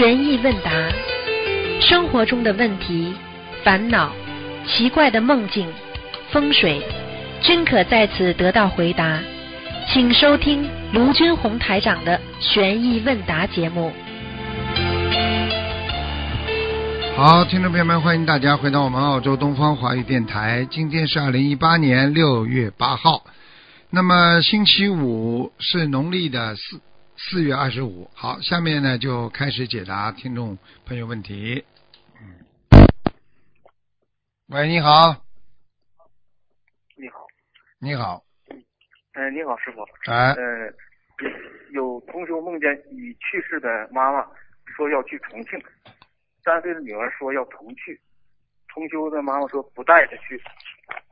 悬疑问答，生活中的问题、烦恼、奇怪的梦境、风水，均可在此得到回答。请收听卢军红台长的悬疑问答节目。好，听众朋友们，欢迎大家回到我们澳洲东方华语电台。今天是二零一八年六月八号，那么星期五是农历的四四月二十五。好，下面呢就开始解答听众朋友问题。嗯，喂，你好，你好，你好，呃，你好，师傅。哎，呃，有同学梦见已去世的妈妈说要去重庆，三岁的女儿说要同去，同修的妈妈说不带着去，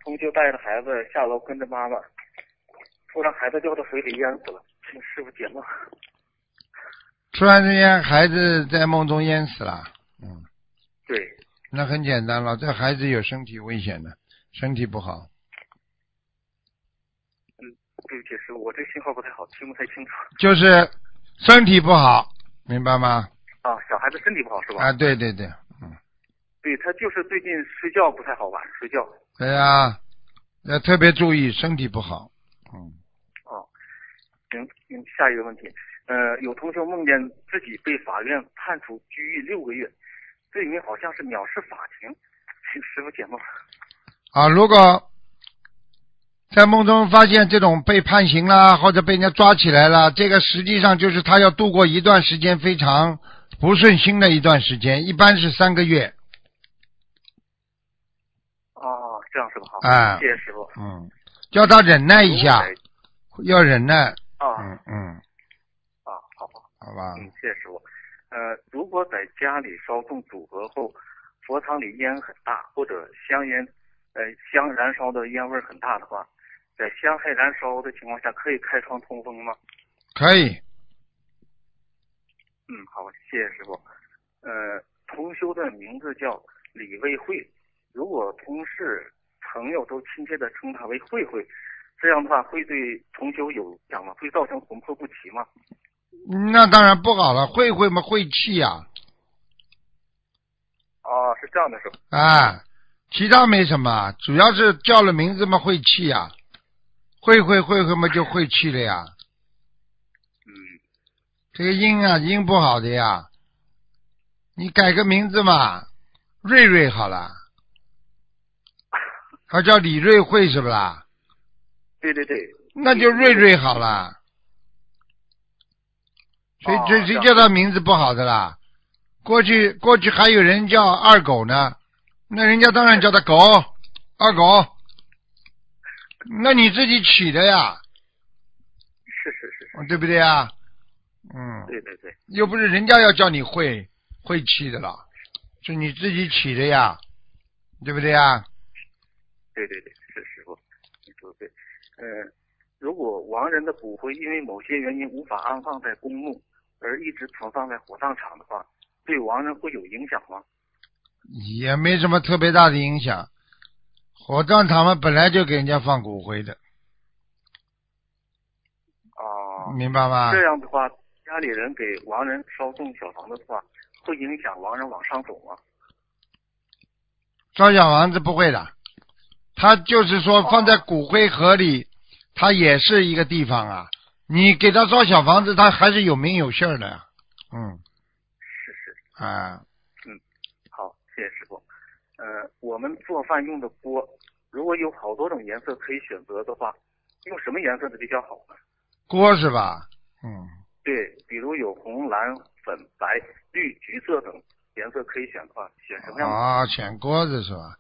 同修带着孩子下楼跟着妈妈，突然孩子掉到水里淹死了，请师傅解梦。突然之间孩子在梦中淹死了。嗯，对，那很简单了，这孩子有身体危险的，身体不好。嗯对不起，师傅，我这信号不太好，听不太清楚。就是身体不好，明白吗？啊，小孩子身体不好是吧？啊，对对对，嗯，对他就是最近睡觉不太好，晚上睡觉。对呀、要特别注意身体不好。嗯，哦，行，行，下一个问题，呃，有同学梦见自己被法院判处拘役六个月，罪名好像是藐视法庭，请师傅解梦。啊，如果在梦中发现这种被判刑啦，或者被人家抓起来了，这个实际上就是他要度过一段时间非常不顺心的一段时间，一般是三个月。哦，这样是吧？好，哎谢谢师傅。嗯，叫他忍耐一下，要忍耐。在啊嗯嗯，啊，好好，好吧。嗯，谢谢师傅。呃，如果在家里烧送组合后，佛堂里烟很大，或者香烟，呃，香燃烧的烟味儿很大的话，在香还燃烧的情况下，可以开窗通风吗？可以。嗯，好，谢谢师傅。呃，同修的名字叫李卫慧，如果同事、朋友都亲切的称她为慧慧，这样的话会对同修有影响吗？会造成魂魄不齐吗？那当然不好了，会会嘛晦气呀、哦，是这样的，是吧？啊，其他没什么，主要是叫了名字嘛晦气呀、会会会会嘛就晦气了呀。嗯，这个音啊音不好的呀，你改个名字嘛，瑞瑞好了，他叫李瑞慧是不啦？对对对。那就瑞瑞好了。谁哦谁谁叫他名字不好的啦？过去过去还有人叫二狗呢，那人家当然叫他狗，二狗。那你自己起的呀，是是是是，对不对呀？嗯，对对对，又不是人家要叫你会会气的了，是你自己起的呀，对不对呀？对对对。呃，如果亡人的骨灰因为某些原因无法安放在公墓，而一直存放在火葬场的话，对亡人会有影响吗？也没什么特别大的影响。火葬场嘛，本来就给人家放骨灰的，啊、明白吗？这样的话，家里人给亡人烧送小房子的话，会影响亡人往上走吗？烧小房子不会的，他就是说放在骨灰盒里，它也是一个地方啊。你给他造小房子，他还是有名有姓的呀。嗯是是，啊，嗯好，谢谢师傅。呃，我们做饭用的锅，如果有好多种颜色可以选择的话，用什么颜色的比较好呢？锅是吧？嗯，对，比如有红、蓝、粉、白、绿、橘色等颜色可以选的话，选什么样的？啊，选锅子是吧？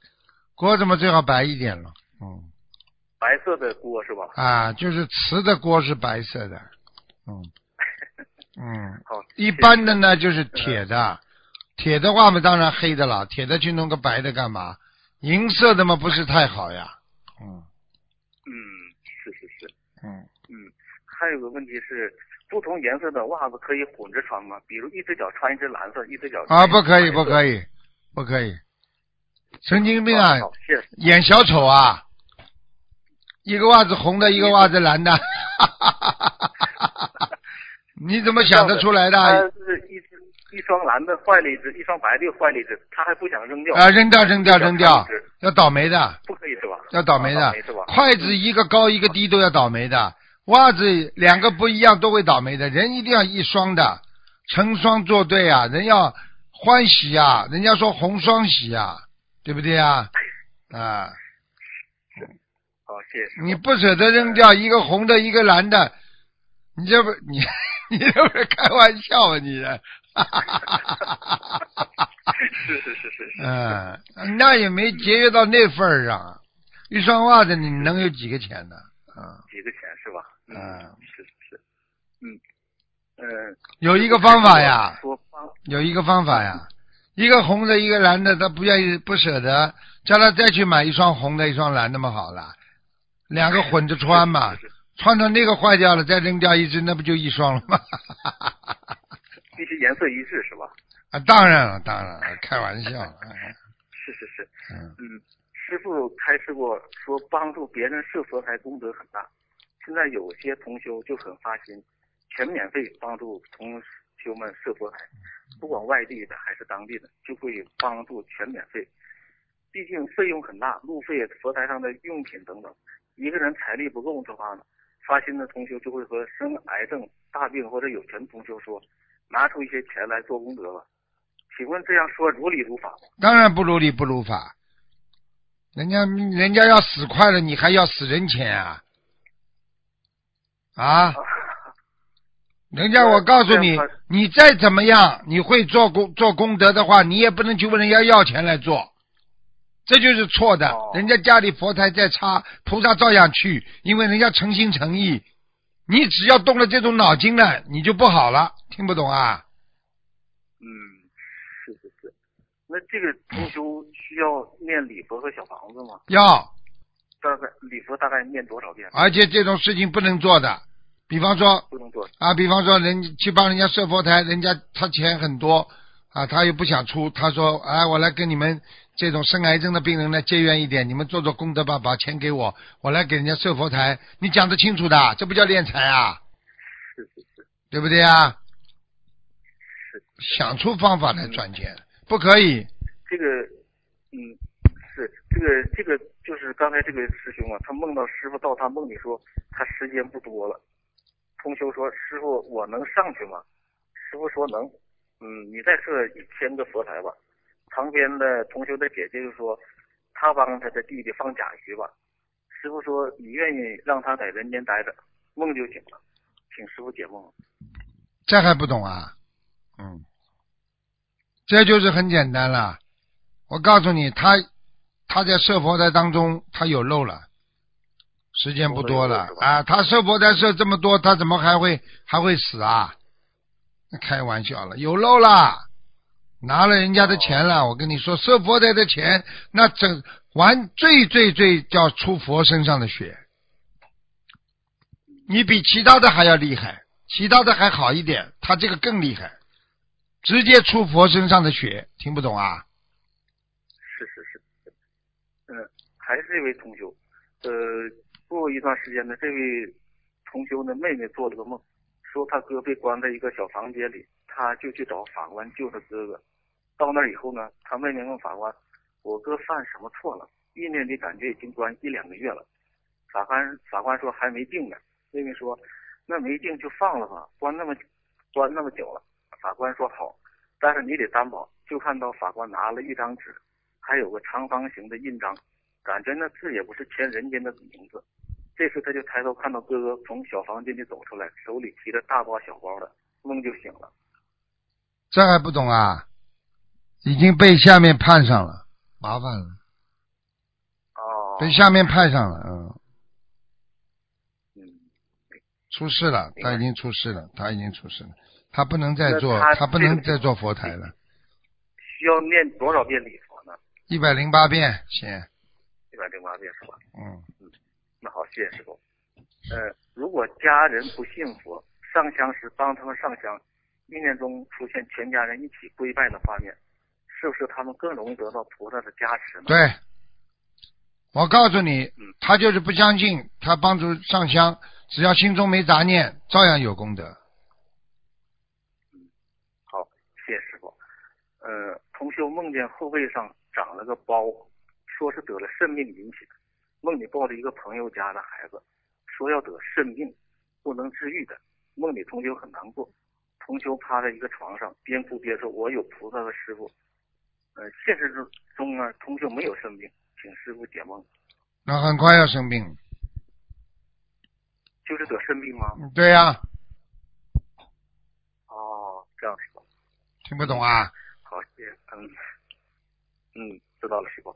锅子嘛最好白一点了。嗯白色的锅是吧？啊，就是瓷的锅是白色的。嗯 嗯，好，一般的呢就是铁的，铁的话嘛当然黑的了，铁的去弄个白的干嘛？银色的嘛不是太好呀。嗯嗯，是是是，嗯，嗯，还有个问题是，不同颜色的袜子可以混着穿吗？比如一只脚穿一只蓝色，一只脚啊，不可以，不。可以，不可以。神经病啊！演小丑啊！一个袜子红的，一个袜子蓝的，你怎么想得出来他的？是一只一双蓝的坏了一只，一双白的又坏了一只，他还不想扔掉啊，扔掉，扔掉，扔掉要倒霉的，不可以是吧？要倒霉的啊霉是吧？。筷子一个高一个低都要倒霉的，袜子两个不一样都会倒霉的。人一定要一双的，成双作对啊，人要欢喜啊，人家说红双喜啊，对不对啊？啊，你不舍得扔掉一个红的，一个蓝的，你这不你 你这不是开玩笑啊？你这，是是是是是。嗯，那也没节约到那份儿上啊。一双袜子你能有几个钱呢？啊，几个钱是吧？嗯是是是，嗯嗯。有一个方法呀，有一个方法呀，一个红的，一个蓝的，他不愿意不舍得，叫他再去买一双红的，一双蓝的嘛，好了，两个混着穿嘛，穿到那个坏掉了，再扔掉一只，那不就一双了吗？必须颜色一致是吧？啊，当然了，当然了，开玩笑，嗯是是是，嗯，嗯，师傅开示过说帮助别人设佛台功德很大，现在有些同修就很发心，全免费帮助同修们设佛台，不管外地的还是当地的，就会帮助全免费。毕竟费用很大，路费、佛台上的用品等等，一个人财力不够的话呢，发心的同修就会和生癌症、大病或者有钱同修说，拿出一些钱来做功德吧。请问这样说如理如法吗？当然不如理不如法，人家人家要死快了，你还要死人钱啊？啊？人家我告诉你，你再怎么样，你会做功做功德的话，你也不能去问人家要钱来做，这就是错的。哦人家家里佛台再差，菩萨照样去，因为人家诚心诚意。你只要动了这种脑筋了，你就不好了。听不懂啊？嗯，是是是。那这个同修需要念礼佛和小房子吗？要，大概礼佛大概念多少遍？而且这种事情不能做的。比方说不能做。啊，比方说人去帮人家设佛台，人家他钱很多啊，他又不想出，他说哎，我来跟你们这种生癌症的病人呢结缘一点，你们做做功德吧，把钱给我，我来给人家设佛台，你讲得清楚的，这不叫敛财啊，是是是对不对啊？是。想出方法来赚钱，不可以。这个，嗯，是这个这个就是刚才这个师兄啊，他梦到师傅到他梦里说他时间不多了。同修说：“师傅，我能上去吗？”师傅说：“能。”嗯，你再设一千个佛台吧。旁边的同修的姐姐就说：“他帮他的弟弟放甲鱼吧。”师傅说：“你愿意让他在人间待着，梦就行了，请师傅解梦。这还不懂啊？嗯，这就是很简单了。我告诉你，他他在设佛台当中，他有漏了，时间不多了啊！他设佛台设这么多，他怎么还会还会死啊？开玩笑了，有漏了，拿了人家的钱了。我跟你说，设佛台的钱，那整完最最最叫出佛身上的血，你比其他的还要厉害，其他的还好一点，他这个更厉害，直接出佛身上的血，听不懂啊？”是是是，嗯，还是这位同修，呃，过一段时间呢，这位同修的妹妹做了个梦，说他哥被关在一个小房间里，他就去找法官救他哥哥。到那儿以后呢，他妹妹问法官：“我哥犯什么错了？意念的感觉已经关一两个月了。”法官法官说还没定呢。妹妹说：“那没定就放了吧，关那么关那么久了。”法官说好，但是你得担保。就看到法官拿了一张纸，还有个长方形的印章，感觉那字也不是签人间的名字。这时他就抬头看到哥哥从小房间里走出来，手里提着大包小包的，梦就醒了。这还不懂啊？已经被下面判上了，麻烦了，哦，被下面判上了，嗯，嗯，出事了，他已经出事了，他已经出事了，他不能再做，他他不能再做佛台了，需要念多少遍礼佛呢？一百零八遍先，一百零八遍是吧？嗯，那好，谢谢师傅。呃，如果家人不信佛，上香时帮他们上香，意念中出现全家人一起跪拜的画面，是不是他们更容易得到菩萨的加持呢？对，我告诉你嗯，他就是不相信，他帮助上香，只要心中没杂念，照样有功德。嗯好，谢谢师傅。呃，同修梦见后背上长了个包，说是得了肾病引起的。梦里抱着一个朋友家的孩子，说要得肾病，不能治愈的。梦里同修很难过，同修趴在一个床上，边哭边说：“我有菩萨和师傅。”呃，现实中中呢，同修没有生病，请师傅解梦。那很快要生病。就是得生病吗？对呀、哦，这样是吧？听不懂啊？好，谢谢。嗯，嗯，知道了，师傅。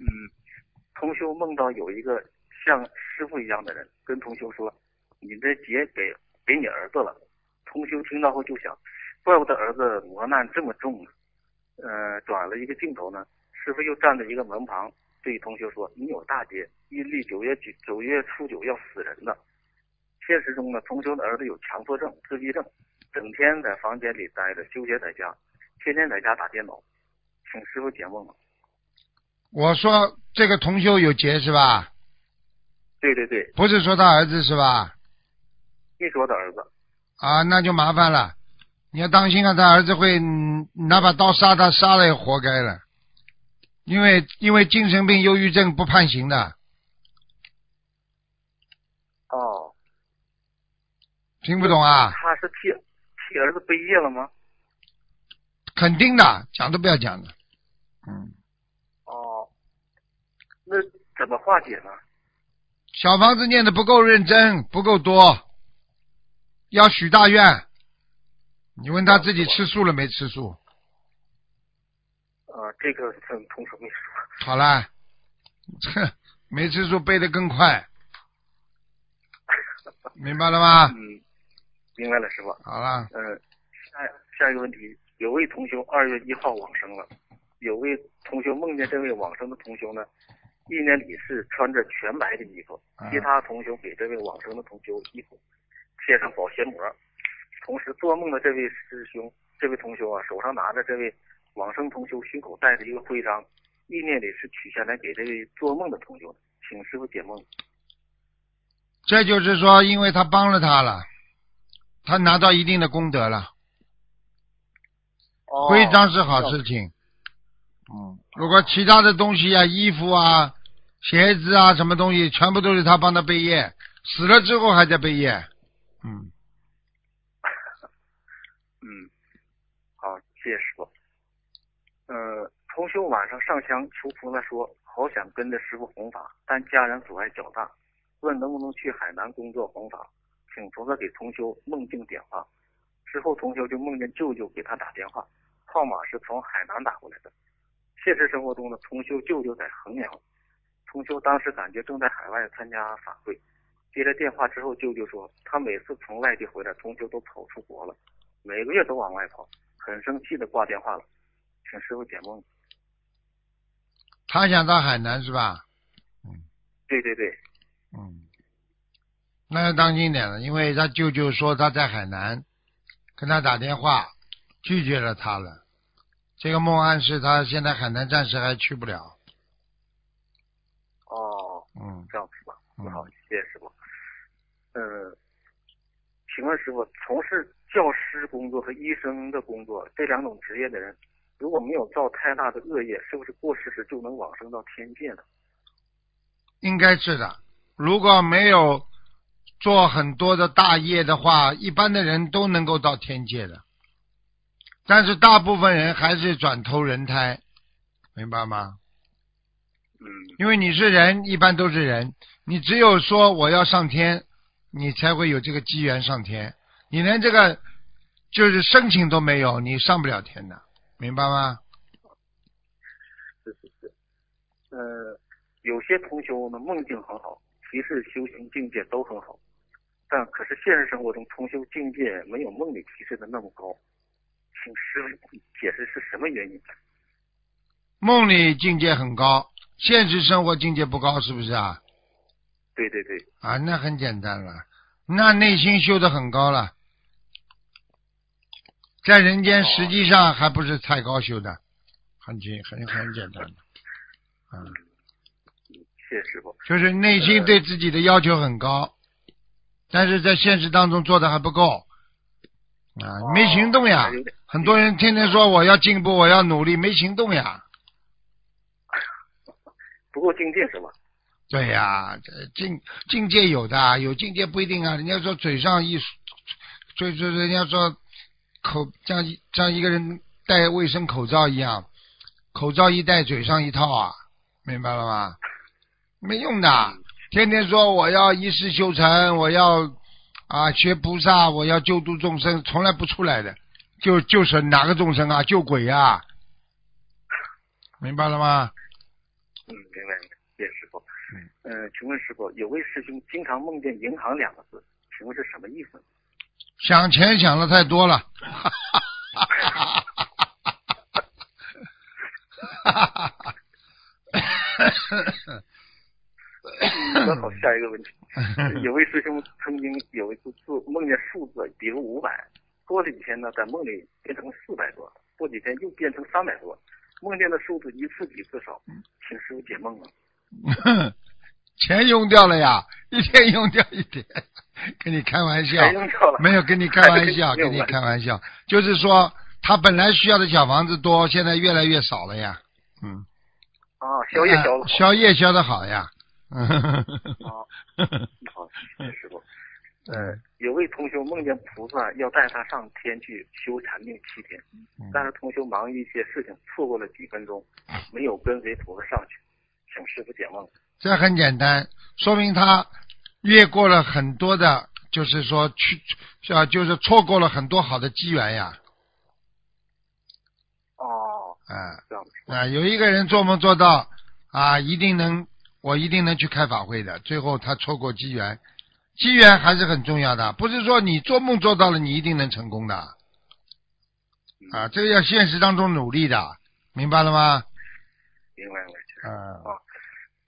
嗯，同修梦到有一个像师傅一样的人跟同修说：“你的劫给给你儿子了。”同修听到后就想，怪不得儿子磨难这么重呢。呃，转了一个镜头呢，师傅又站在一个门旁，对同学说：“你有大劫，阴历九月九九月初九要死人的。”现实中呢，同修的儿子有强迫症、自闭症，整天在房间里待着，纠结在家，天天在家打电脑，请师傅解梦。我说这个同修有劫是吧？对对对，不是说他儿子是吧？你说的儿子。啊，那就麻烦了，你要当心啊，他儿子会嗯拿把刀杀他，杀了也活该了，因为因为精神病、忧郁症不判刑的，哦，听不懂啊？他是替替儿子背业了吗？肯定的，讲都不要讲的，嗯，哦，那怎么化解呢？小房子念的不够认真，不够多，要许大愿。你问他自己吃素了没吃素？啊，这个同同学没说。好啦，哼，没吃素背的更快，明白了吗？嗯，明白了，师傅。好了，呃，下下一个问题，有位同学二月一号往生了，有位同学梦见这位往生的同学呢，一年里是穿着全白的衣服，啊其他同学给这位往生的同学衣服贴上保鲜膜，同时做梦的这位师兄，这位同修啊，手上拿着这位往生同修胸口戴着一个徽章，意念里是取下来给这位做梦的同修的，请师傅解梦。这就是说，因为他帮了他了，他拿到一定的功德了。哦徽章是好事情，嗯，如果其他的东西啊，衣服啊、鞋子啊，什么东西，全部都是他帮他背业，死了之后还在背业，嗯，嗯，谢谢师傅。呃，同修晚上上香求菩萨说，好想跟着师傅弘法，但家人阻碍较大，问能不能去海南工作弘法，请菩萨给同修梦境点化。之后同修就梦见舅舅给他打电话，号码是从海南打过来的。现实生活中呢，同修舅舅在衡阳，同修当时感觉正在海外参加法会，接了电话之后，舅舅说他每次从外地回来，同修都跑出国了。每个月都往外跑，很生气的挂电话了，请师傅解梦。他想到海南是吧？嗯对对对，嗯，那要当心点了，因为他舅舅说他在海南，跟他打电话拒绝了他了。这个梦暗示他现在海南暂时还去不了。哦，嗯，这样子吧？嗯好，谢谢师傅。嗯，请问师傅，从事教师工作和医生的工作这两种职业的人，如果没有造太大的恶业，是不是过世时就能往生到天界呢？应该是的。如果没有做很多的大业的话，一般的人都能够到天界的。但是大部分人还是转投人胎，明白吗？嗯，因为你是人，一般都是人，你只有说我要上天，你才会有这个机缘上天。你连这个就是申请都没有，你上不了天的，明白吗？是是是。呃，有些同修呢梦境很好，提示修行境界都很好，但可是现实生活中同修境界没有梦里提示的那么高，请师傅解释是什么原因？梦里境界很高，现实生活境界不高，是不是啊？对对对，啊，那很简单了，那内心修的很高了，在人间实际上还不是太高修的，很简很很简单的，嗯，谢谢师傅。就是内心对自己的要求很高，但是在现实当中做的还不够，啊，没行动呀。很多人天天说我要进步，我要努力，没行动呀。不够境界是吗？对呀，这境境界有的，有境界不一定啊。人家说嘴上一，嘴嘴人家说口像一像一个人戴卫生口罩一样，口罩一戴，嘴上一套啊，明白了吗？没用的，天天说我要一世修成，我要啊学菩萨，我要救度众生，从来不出来的，就就是哪个众生啊，救鬼啊，明白了吗？嗯，明白明白，谢谢师傅。嗯、呃请问师傅，有位师兄经常梦见银行两个字，请问是什么意思？想钱想的太多了。哈哈哈那好，下一个问题。有位师兄曾经有一次做梦见数字，比如五百，过了几天呢，在梦里变成四百多，过几天又变成三百多，梦见的数字一次比一次少，请师傅解梦啊。钱用掉了呀，一天用掉一点，跟你开玩笑没有跟你开玩笑，跟你开玩笑，就是说他本来需要的小房子多，现在越来越少了呀。嗯，啊，宵夜消了啊。宵夜消的好呀。嗯，啊，好，师傅。呃，有位同修梦见菩萨要带他上天去修禅定七天，但是同修忙于一些事情，错过了几分钟，没有跟随菩萨上去，请师傅解梦。这很简单，说明他越过了很多的，就是说去啊，就是错过了很多好的机缘呀。哦，啊这样子。啊，有一个人做梦做到啊，一定能，我一定能去开法会的。最后他错过机缘，机缘还是很重要的，不是说你做梦做到了，你一定能成功的。啊，这个要现实当中努力的，明白了吗？明白。嗯，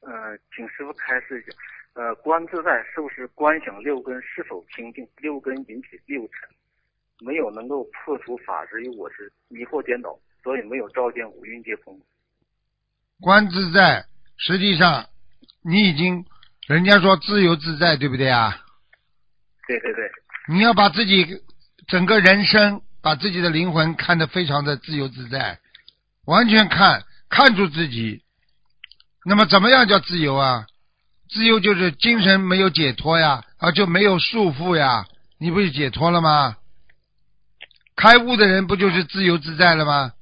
呃，请师傅开示一下，呃，观自在是不是观想六根是否清净？六根引起六尘，没有能够破除法执与我执，迷惑颠倒，所以没有照见五蕴皆空。观自在，实际上你已经，人家说自由自在，对不对啊？对对对，你要把自己整个人生，把自己的灵魂看得非常的自由自在，完全看看住自己。那么怎么样叫自由啊？自由就是精神没有解脱呀，啊就没有束缚呀，你不是解脱了吗？开悟的人不就是自由自在了吗？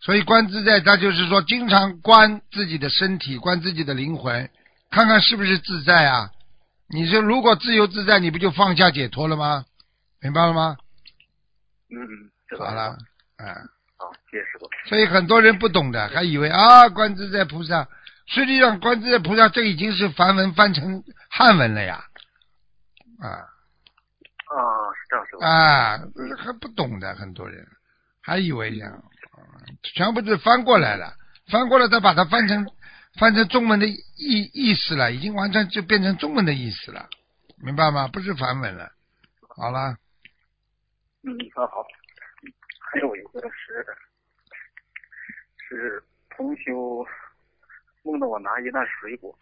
所以观自在，他就是说经常观自己的身体，观自己的灵魂，看看是不是自在啊？你说如果自由自在，你不就放下解脱了吗？明白了吗？嗯嗯，知道好了，嗯，好，谢谢师傅。所以很多人不懂的，还以为啊观自在菩萨，实际上观自在菩萨这已经是梵文翻成汉文了呀，啊啊，是这样师傅。啊，还不懂的很多人，还以为这样，嗯全部是翻过来了，翻过来再把它翻成翻成中文的意意思了，已经完全就变成中文的意思了，明白吗？不是梵文了。好了，嗯，那好。还有一个是是同修梦到我拿一袋水果，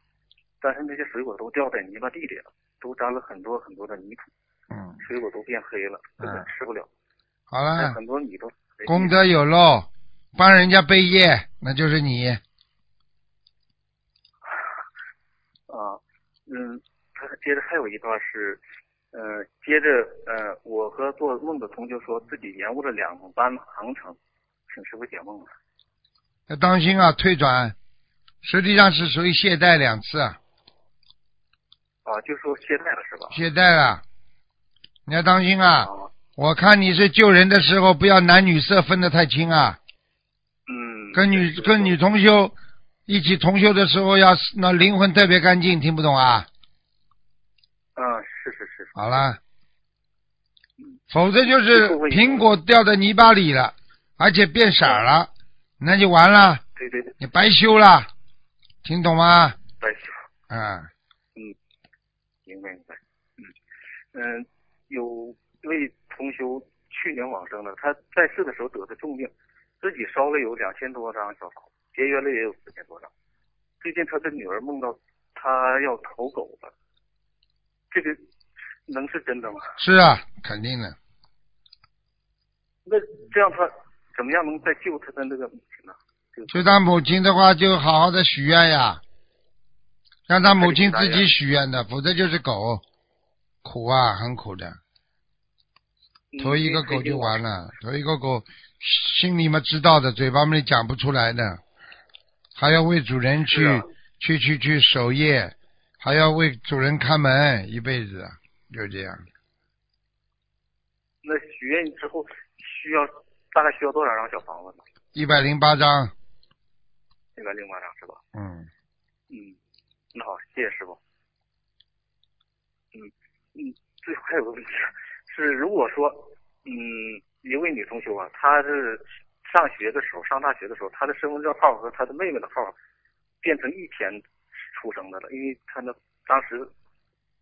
但是那些水果都掉在泥巴地里了，都沾了很多很多的泥土，嗯，水果都变黑了，根本嗯吃不了。好了，很多米都功德有漏，帮人家背业，那就是你。啊，嗯，他接着还有一段是，呃，接着呃，我和做梦的同学说自己延误了两班航程，请师傅解梦了。要当心啊，退转，实际上是属于懈怠两次，啊，就说懈怠了是吧？懈怠了，你要当心啊！啊，我看你是救人的时候，不要男女色分得太清啊。嗯，跟女跟女同修一起同修的时候，要那灵魂特别干净，听不懂啊？啊，是是是，好了，否则就是苹果掉在泥巴里了，而且变色了，那就完了，对对对，你白修了，听懂吗？白修，啊，明白明白。嗯嗯，有位同修去年往生了，他在世的时候得的重病，自己烧了有两千多张小房，节约了也有四千多张。最近他的女儿梦到他要投狗了，这个能是真的吗？是啊，肯定的。那这样他怎么样能再救他的那个母亲呢？就他母亲的话，就好好的许愿呀，让他母亲自己许愿的，否则就是狗，苦啊，很苦的。投一个狗就完了，投一个狗，心里面知道的，嘴巴里讲不出来的，还要为主人去、啊去去去守夜，还要为主人看门，一辈子就这样。那许愿之后需要大概需要多少张小房子呢？一百零八章，一百零八张是吧？嗯，嗯，那好，谢谢师傅。嗯嗯，最后还有个问题是，如果说嗯一位女同学啊，她是上学的时候，上大学的时候，她的身份证号和她的妹妹的号变成一天出生的了，因为她那当时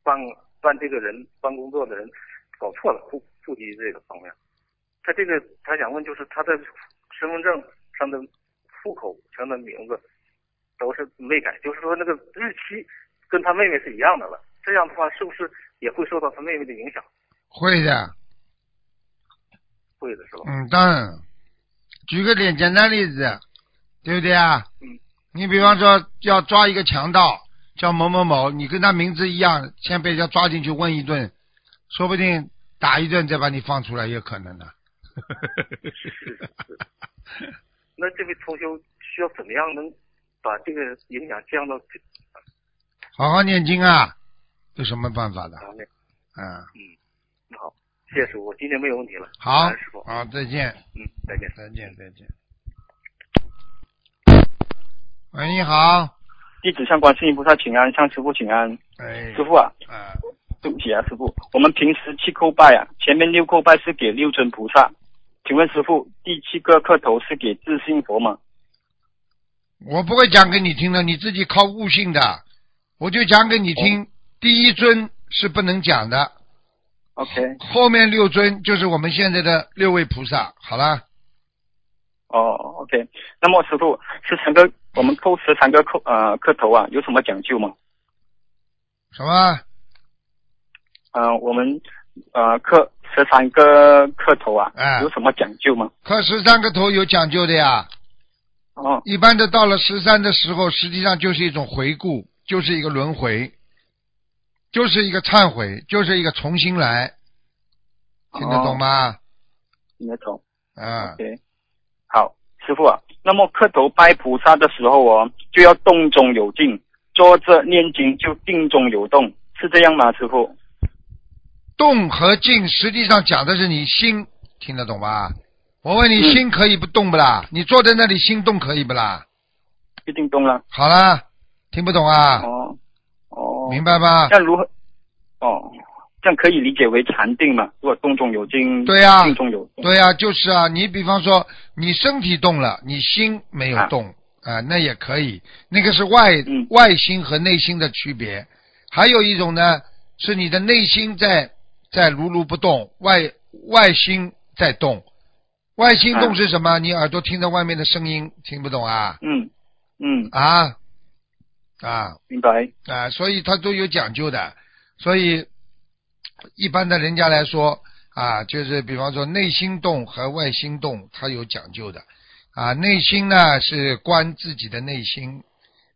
办办这个人办工作的人搞错了户户籍这个方面。她这个她想问就是她的身份证上的户口上的名字都是没改，就是说那个日期跟他妹妹是一样的了。这样的话是不是也会受到他妹妹的影响？会的，会的是吧？嗯，当然。举个简简单例子，对不对啊？嗯。你比方说要抓一个强盗，叫某某某，你跟他名字一样，先被人家抓进去问一顿，说不定打一顿再把你放出来，也有可能的。是 是是。那这位同修需要怎么样能把这个影响降到好好念经啊，有什么办法的？方面？嗯，那好，谢谢师傅，我今天没有问题了。好师傅，，好，再见，嗯，再见。再见，再见。喂，你好，弟子向观世音菩萨请安，向师傅请安。哎，师傅啊，啊，对不起啊，师傅，我们平时七叩拜啊，前面六叩拜是给六尊菩萨，请问师傅，第七个磕头是给自信佛吗？我不会讲给你听的，你自己靠悟性的，我就讲给你听。第一尊是不能讲的，OK，后面六尊就是我们现在的六位菩萨。好了，哦，OK，那么师傅，十三个我们叩十三个叩呃磕头啊，有什么讲究吗？什么？呃，我们呃磕十三个磕头啊，哎有什么讲究吗？磕十三个头有讲究的呀。哦一般的到了十三的时候，实际上就是一种回顾，就是一个轮回，就是一个忏悔，就是一个重新来，听得懂吗？听得懂。啊，OK，好，师傅啊，那么磕头拜菩萨的时候哦，就要动中有静，坐着念经就定中有动，是这样吗，师傅？动和静实际上讲的是你心，听得懂吧？我问你，嗯心可以不动不啦？你坐在那里心动可以不啦？一定动了。好啦，听不懂啊？哦哦，明白吗这？样如何？哦，这样可以理解为禅定嘛？如果动中有静，对呀定中有动。对呀、就是啊。你比方说，你身体动了，你心没有动啊、那也可以。那个是外、嗯外心和内心的区别。还有一种呢，是你的内心在在如如不动，外外心在动。外心动啊是什么？你耳朵听到外面的声音，听不懂啊？嗯嗯，啊啊明白。啊！所以它都有讲究的。所以一般的人家来说啊，就是比方说内心动和外心动，它有讲究的啊。内心呢是观自己的内心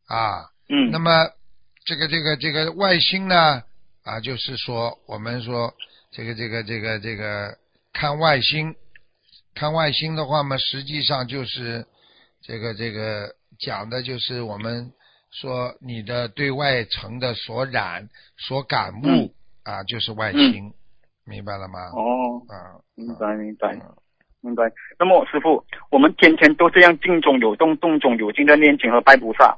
啊，嗯，那么这个这个这个外心呢啊，就是说我们说这个这个这个这个看外星，看外星的话嘛，实际上就是这个这个讲的就是我们说你的对外层的所染所感悟、嗯啊，就是外心，明白了吗？哦，啊，明白明白。嗯明白。那么师傅，我们天天都这样静中有动、动中有静的念经和拜菩萨，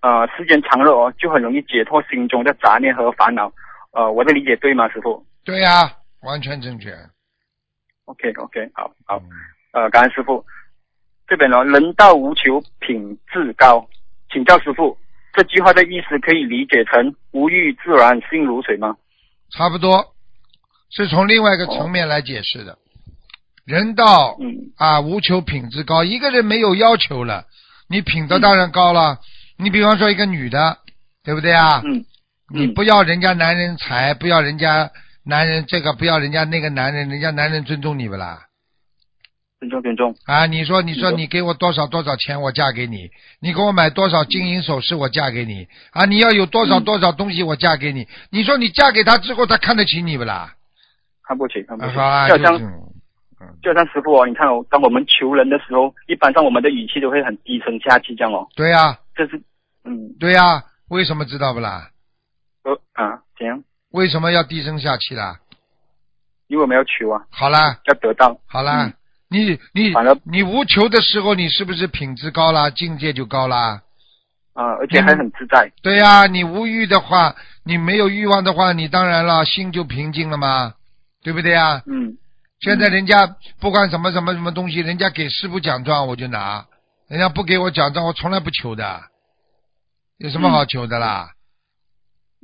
呃，时间长了哦，就很容易解脱心中的杂念和烦恼。呃，我的理解对吗，师傅对呀、完全正确。？OK OK，好好。嗯呃，感恩师傅。这边呢，人道无求，品质高。请教师傅，这句话的意思可以理解成无欲自然，心如水吗？差不多，是从另外一个层面来解释的。人道嗯啊，无求品质高，一个人没有要求了，你品德当然高了。你比方说一个女的，对不对啊？嗯你不要人家男人财，不要人家男人这个，不要人家那个男人，人家男人尊重你不啦？尊重尊重。啊，你说，你说，你给我多少多少钱，我嫁给你；你给我买多少金银首饰，我嫁给你。啊，你要有多少嗯多少东西，我嫁给你。你说你嫁给他之后，他看得起你不啦？看不起，看不起。就像就像师傅哦，你看哦，当我们求人的时候，一般上我们的语气都会很低声下气这样哦。对呀、这是，嗯，对呀、为什么知道不啦？呃啊，怎样？为什么要低声下气啦？因为我们要求啊，好啦，要得到。好啦，嗯你你反正你无求的时候，你是不是品质高啦，境界就高啦？啊，而且还很自在。对呀、你无欲的话，你没有欲望的话，你当然了，心就平静了嘛，对不对呀？嗯现在人家不管什么什么什么东西，人家给师傅奖状我就拿，人家不给我奖状，我从来不求的，有什么好求的啦？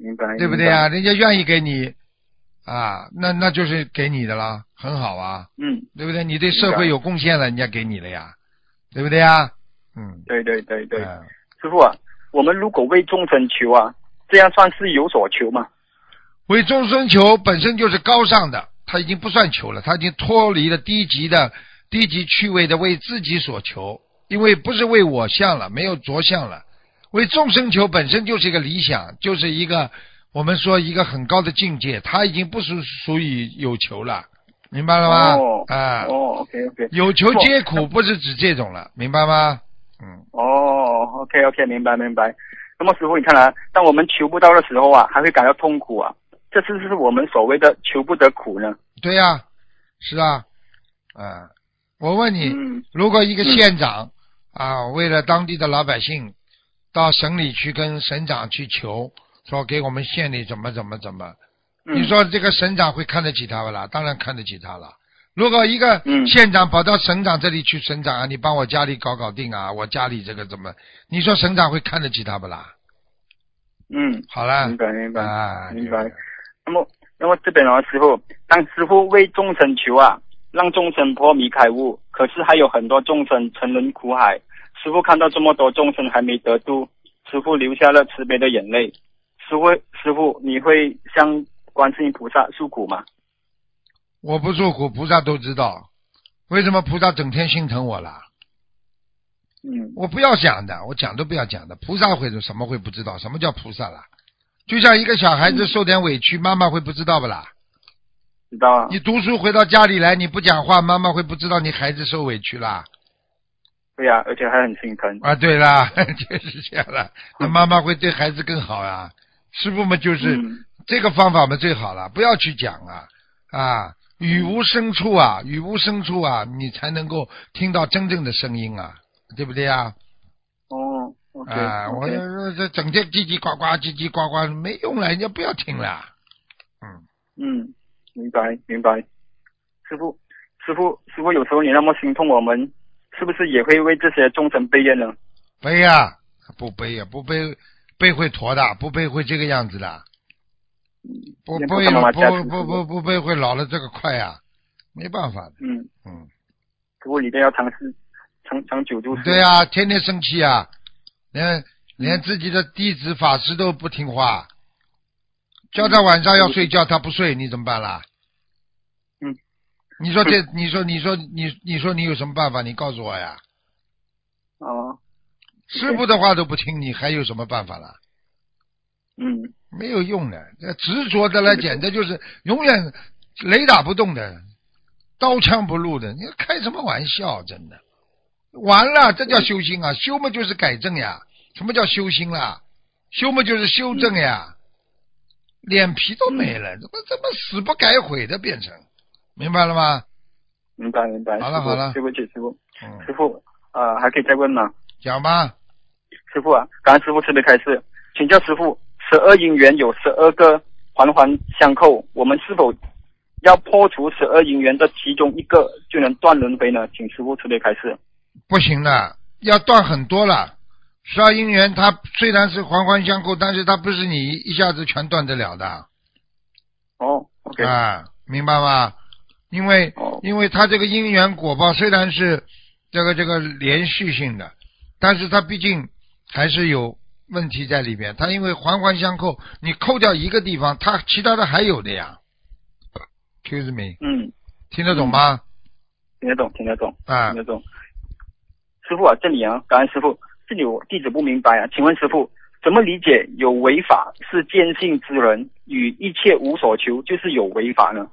明白。对不对啊？人家愿意给你啊，那那就是给你的了，很好啊，嗯，对不对？你对社会有贡献了，人家给你了呀，对不对呀？嗯，对对对对。嗯师傅啊，我们如果为众生求啊，这样算是有所求吗？为众生求本身就是高尚的，他已经不算求了，他已经脱离了低级的低级趣味的为自己所求，因为不是为我相了，没有着相了。为众生求本身就是一个理想，就是一个我们说一个很高的境界，他已经不属属于有求了，明白了吗？哦啊，哦，OK OK。有求皆苦，不是指这种了，明白吗？嗯，哦，OK OK，明白明白。那么师傅，你看啊，当我们求不到的时候啊，还会感到痛苦啊，这是不是我们所谓的求不得苦呢？对呀、是啊，啊，我问你，嗯如果一个县长、啊，为了当地的老百姓，到省里去跟省长去求，说给我们县里怎么怎么怎么，嗯你说这个省长会看得起他不啦？当然看得起他了。如果一个嗯县长跑到省长这里去，省长啊，你帮我家里搞搞定啊，我家里这个怎么？你说省长会看得起他不啦？嗯，好了，明白明白。啊，明白那么，那么这边啊，师傅，当师傅为众生求啊，让众生破迷开悟，可是还有很多众生沉沦苦海。师傅看到这么多众生还没得度，师傅流下了慈悲的眼泪。师傅，师傅，你会向观世音菩萨诉苦吗？我不诉苦，菩萨都知道。为什么菩萨整天心疼我啦？嗯我不要讲的，我讲都不要讲的。菩萨会什么会不知道？什么叫菩萨啦？就像一个小孩子受点委屈，妈妈会不知道不啦？知道啊。你读书回到家里来，你不讲话，妈妈会不知道你孩子受委屈啦？对呀、而且还很心疼。啊，对啦，就是这样了。那妈妈会对孩子更好啊。师傅们就是、嗯这个方法嘛最好了，不要去讲啊啊，语无声处啊，语无声处啊，你才能够听到真正的声音啊，对不对啊？哦啊，我这这整天叽叽呱呱，叽叽呱呱没用了，人家不要听了。嗯，嗯，明白明白。师傅，师傅，师傅，有时候你那么心痛我们，是不是也会为这些众生悲怨呢？悲呀、不悲呀、不悲悲会驼的，不悲会这个样子的，不也不不不不不不悲会老了这个快呀、没办法的。嗯，嗯，师傅一定要尝试长长久住。对呀、天天生气啊，连连自己的弟子法师都不听话，叫他晚上要睡觉，他不睡，你怎么办啦？嗯，你说这，你说你说你你说你有什么办法？你告诉我呀。哦，师傅的话都不听，你还有什么办法了？嗯，没有用的，这执着的来简直就是永远雷打不动的，刀枪不入的。你开什么玩笑？真的，完了，这叫修心啊！修嘛就是改正呀。什么叫修心啦？修嘛就是修正呀。脸皮都没了，怎么怎么死不改悔的变成？明白了吗？明白明白。师傅好了好了对不起师傅，嗯，师傅，呃，还可以再问吗？讲吧。师傅啊，感恩师傅慈悲开示，请教师傅，十二因缘有十二个环环相扣，我们是否要破除十二因缘的其中一个就能断轮回呢？请师傅慈悲开示。不行的，要断很多了。十二因缘它虽然是环环相扣，但是它不是你一下子全断得了的。哦，OK，啊，明白吗？因为哦因为他这个因缘果报虽然是这个这个连续性的，但是他毕竟还是有问题在里边。他因为环环相扣，你扣掉一个地方，他其他的还有的呀。Excuse me，嗯，听得懂吗？听得懂，听得懂，啊听得懂。师傅啊，这里啊，感恩师傅，这里我弟子不明白啊，请问师傅怎么理解有违法是见性之人与一切无所求就是有违法呢？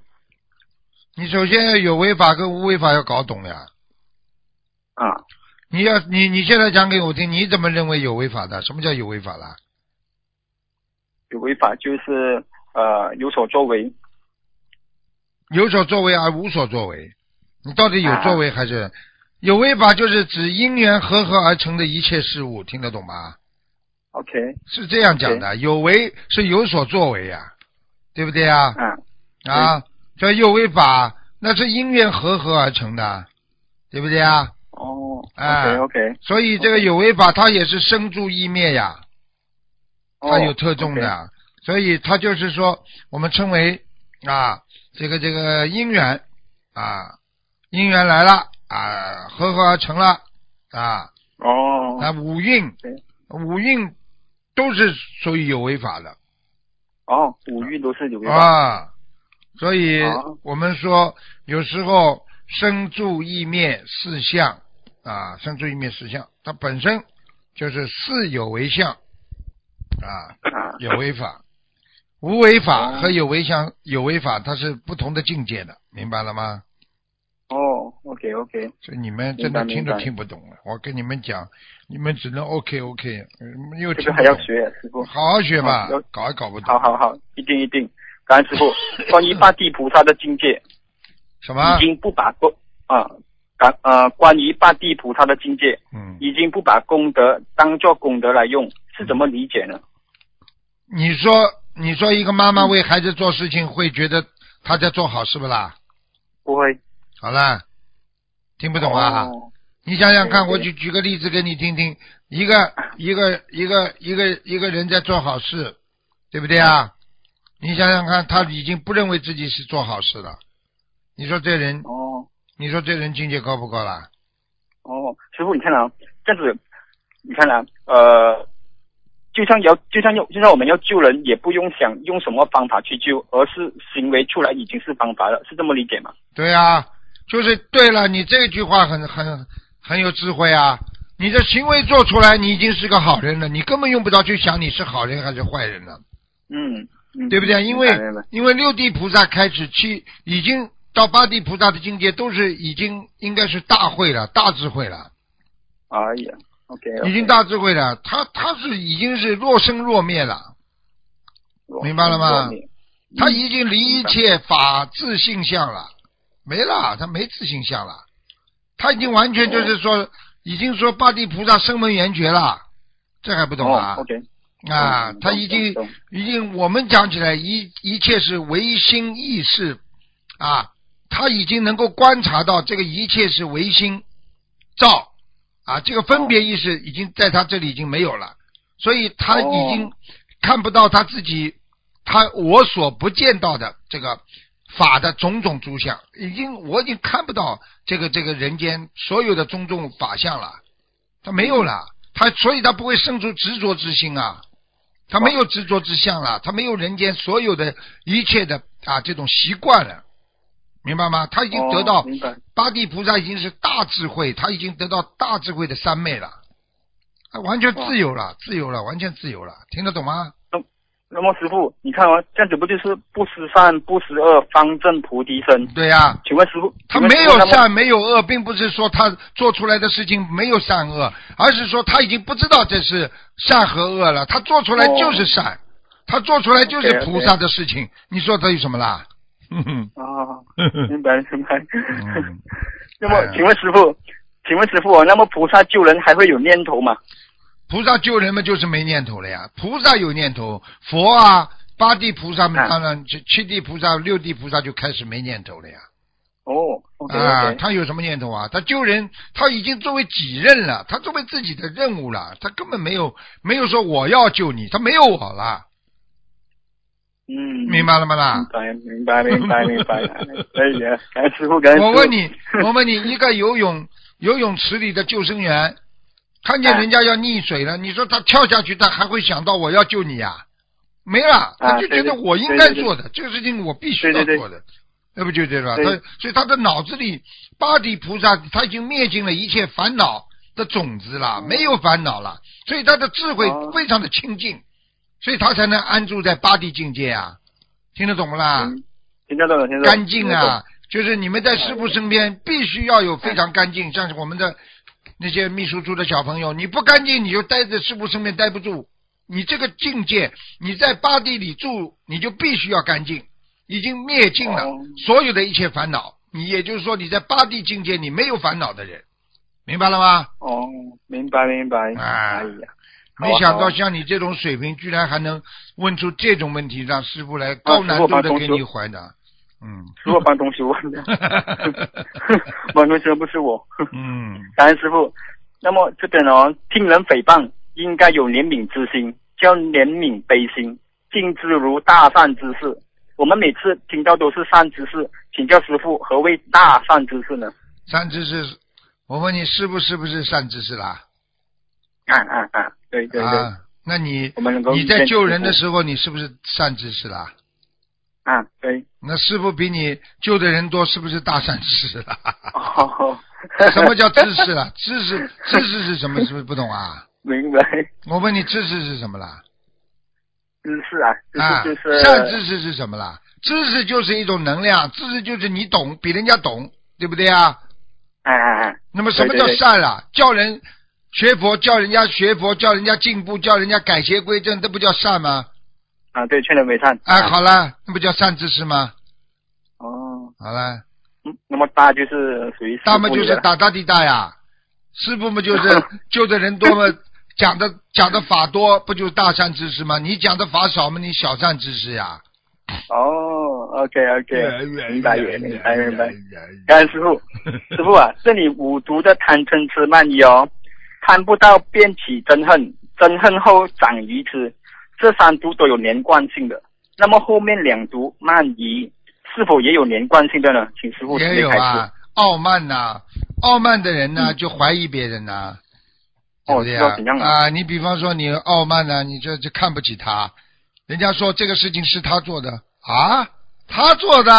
你首先要有违法跟无违法要搞懂呀。啊，你要你你现在讲给我听，你怎么认为有违法的？什么叫有违法啦？有违法就是呃有所作为，有所作为而无所作为，你到底有作为还是有违法？就是指因缘和合而成的一切事物，听得懂吗？OK，是这样讲的，有为是有所作为呀、对不对呀？啊，啊，叫有为法，那是因缘和合而成的，对不对啊？哦哎，OK OK，所以这个有为法，它也是生住意灭呀，它哦有特重的，所以它就是说，我们称为啊，这个这个因缘啊，因缘来了啊，合合而成了啊，哦，那五蕴，五蕴都是属于有为法的。哦，五蕴都是有为法，啊，所以哦我们说有时候生住意灭四相啊，生住意灭四相，它本身就是四有为相啊，啊，有为法。无为法哦和有为相、有为法，它是不同的境界的，明白了吗？哦，OK OK，所以你们真的听都听不懂了。我跟你们讲，你们只能 OK OK，嗯又这个还要。学啊，师傅。好好学吧搞也搞不懂。好好好，一定一定。感恩师傅，关于八地菩萨的境界，什么已？经不把功啊，感呃，关于八地菩萨的境界，嗯，已经不把功德当做功德来用，是怎么理解呢？你说你说一个妈妈为孩子做事情，会觉得她在做好事不啦？不会。好了，听不懂啊？哦你想想看，我举举个例子给你听听，一个一个一个一个一个人在做好事，对不对啊？你想想看，他已经不认为自己是做好事了，你说这人，哦你说这人境界高不高啦？哦，师傅，你看啊，这样子，你看啊，呃，就像要就像要就像我们要救人，也不用想用什么方法去救，而是行为出来已经是方法了，是这么理解吗？对啊，就是对了，你这句话很很很有智慧啊！你的行为做出来，你已经是个好人了，你根本用不着去想你是好人还是坏人了。嗯，嗯对不对？因为因为六地菩萨开始去，已经到八地菩萨的境界，都是已经应该是大慧了，大智慧了，哎呀，OK，已经大智慧了。他他是已经是若生若灭了，明白了吗？他已经离一切法自性相了，没了，他没自性相了，他已经完全就是说，已经说八地菩萨声门缘觉了，这还不懂啊？哦，OK，啊嗯，他已经已经，我们讲起来一一切是唯心意识啊，他已经能够观察到这个一切是唯心造啊，这个分别意识已经在他这里已经没有了，所以他已经看不到他自己，他我所不见到的这个法的种种诸相，已经我已经看不到这个这个人间所有的种种法相了，他没有了，他所以他不会生出执着之心啊。他没有执着之相了，他没有人间所有的一切的啊这种习惯了，明白吗？他已经得到哦八地菩萨已经是大智慧，他已经得到大智慧的三昧了，他完全自由了，自由了，完全自由了，听得懂吗？那么师傅，你看啊，这样子不就是不施善不施恶，方正菩提身？对呀、请问师傅，他没有善没有恶，并不是说他做出来的事情没有善恶，而是说他已经不知道这是善和恶了，他做出来就是善，他做出来就是菩萨的事情，你说他有什么啦？哼哼啊，哼 哼明白明白。嗯 那么哎，请问师傅，请问师傅，那么菩萨救人还会有念头吗？菩萨救人嘛，就是没念头了呀。菩萨有念头，佛啊，八地菩萨们啊当然，七七地菩萨、六地菩萨就开始没念头了呀。哦啊他有什么念头啊？他救人，他已经作为己任了，他作为自己的任务了，他根本没有没有说我要救你，他没有我了，嗯，明白了吗啦明？白明白明白明白。可以啊，感恩师傅，感恩师傅。我问你，我问你，一个游泳游泳池里的救生员，看见人家要溺水了，你说他跳下去，他还会想到我要救你呀、没了，他就觉得我应该做的，这个事情我必须要做的，那不就对了？对。他所以他的脑子里八地菩萨他已经灭尽了一切烦恼的种子了，没有烦恼了，所以他的智慧哦非常的清净，所以他才能安住在八地境界啊，听得懂不啦？嗯。听得懂，听得懂。干净啊，就是你们在师傅身边必须要有非常干净，像是我们的那些秘书处的小朋友，你不干净你就待在师傅身边待不住。你这个境界，你在八地里住，你就必须要干净，已经灭尽了哦所有的一切烦恼。你也就是说，你在八地境界，你没有烦恼的人，明白了吗？哦，明白明白。啊哎呀，没想到像你这种水平，居然还能问出这种问题，让师傅来高难度的给你回答。嗯，是我帮同学问的，帮同学不是我。嗯。感恩师傅。那么这边哦，听人诽谤应该有怜悯之心，叫怜悯悲心，敬之如大善之事。我们每次听到都是善知识，请教师傅何谓大善之事呢？善知识，我问你师傅是不是善知识啦？啊啊啊！对对对，啊，那你你在救人的时候，你是不是善知识啦？啊，对，那师傅比你救的人多，是不是大善知识啦？哦，什么叫知识啊？知识知识是什么？是不是不懂啊？明白？我问你，知识是什么啦？知识啊，知啊，识就是善知识是什么啦？知识就是一种能量，知识就是你懂，比人家懂，对不对啊？啊啊啊！那么什么叫对对对善啦？叫人学佛，叫人家学佛，叫人家进步，叫人家改邪归正，这不叫善吗？啊，对，劝人为善。哎，好了，那不叫善知识吗？哦，好了，嗯那么大就是属于大嘛就是大大地大呀，师傅嘛就是 救的人多嘛，讲的讲的法多，不就是大善知识吗？你讲的法少嘛，你小善知识呀。哦，OK OK，明白明白明白。感恩师傅，师傅啊，这里五毒的贪嗔痴慢疑哦，贪不到便起憎恨，憎恨后长愚痴，这三毒都有连贯性的。那么后面两毒慢疑是否也有连贯性的呢？请师傅也有开始啊，傲慢呐、傲慢的人呢，就怀疑别人呐、对不对啊嗯哦知道怎样？啊啊，你比方说你傲慢呢、你就就看不起他，人家说这个事情是他做的啊，他做的，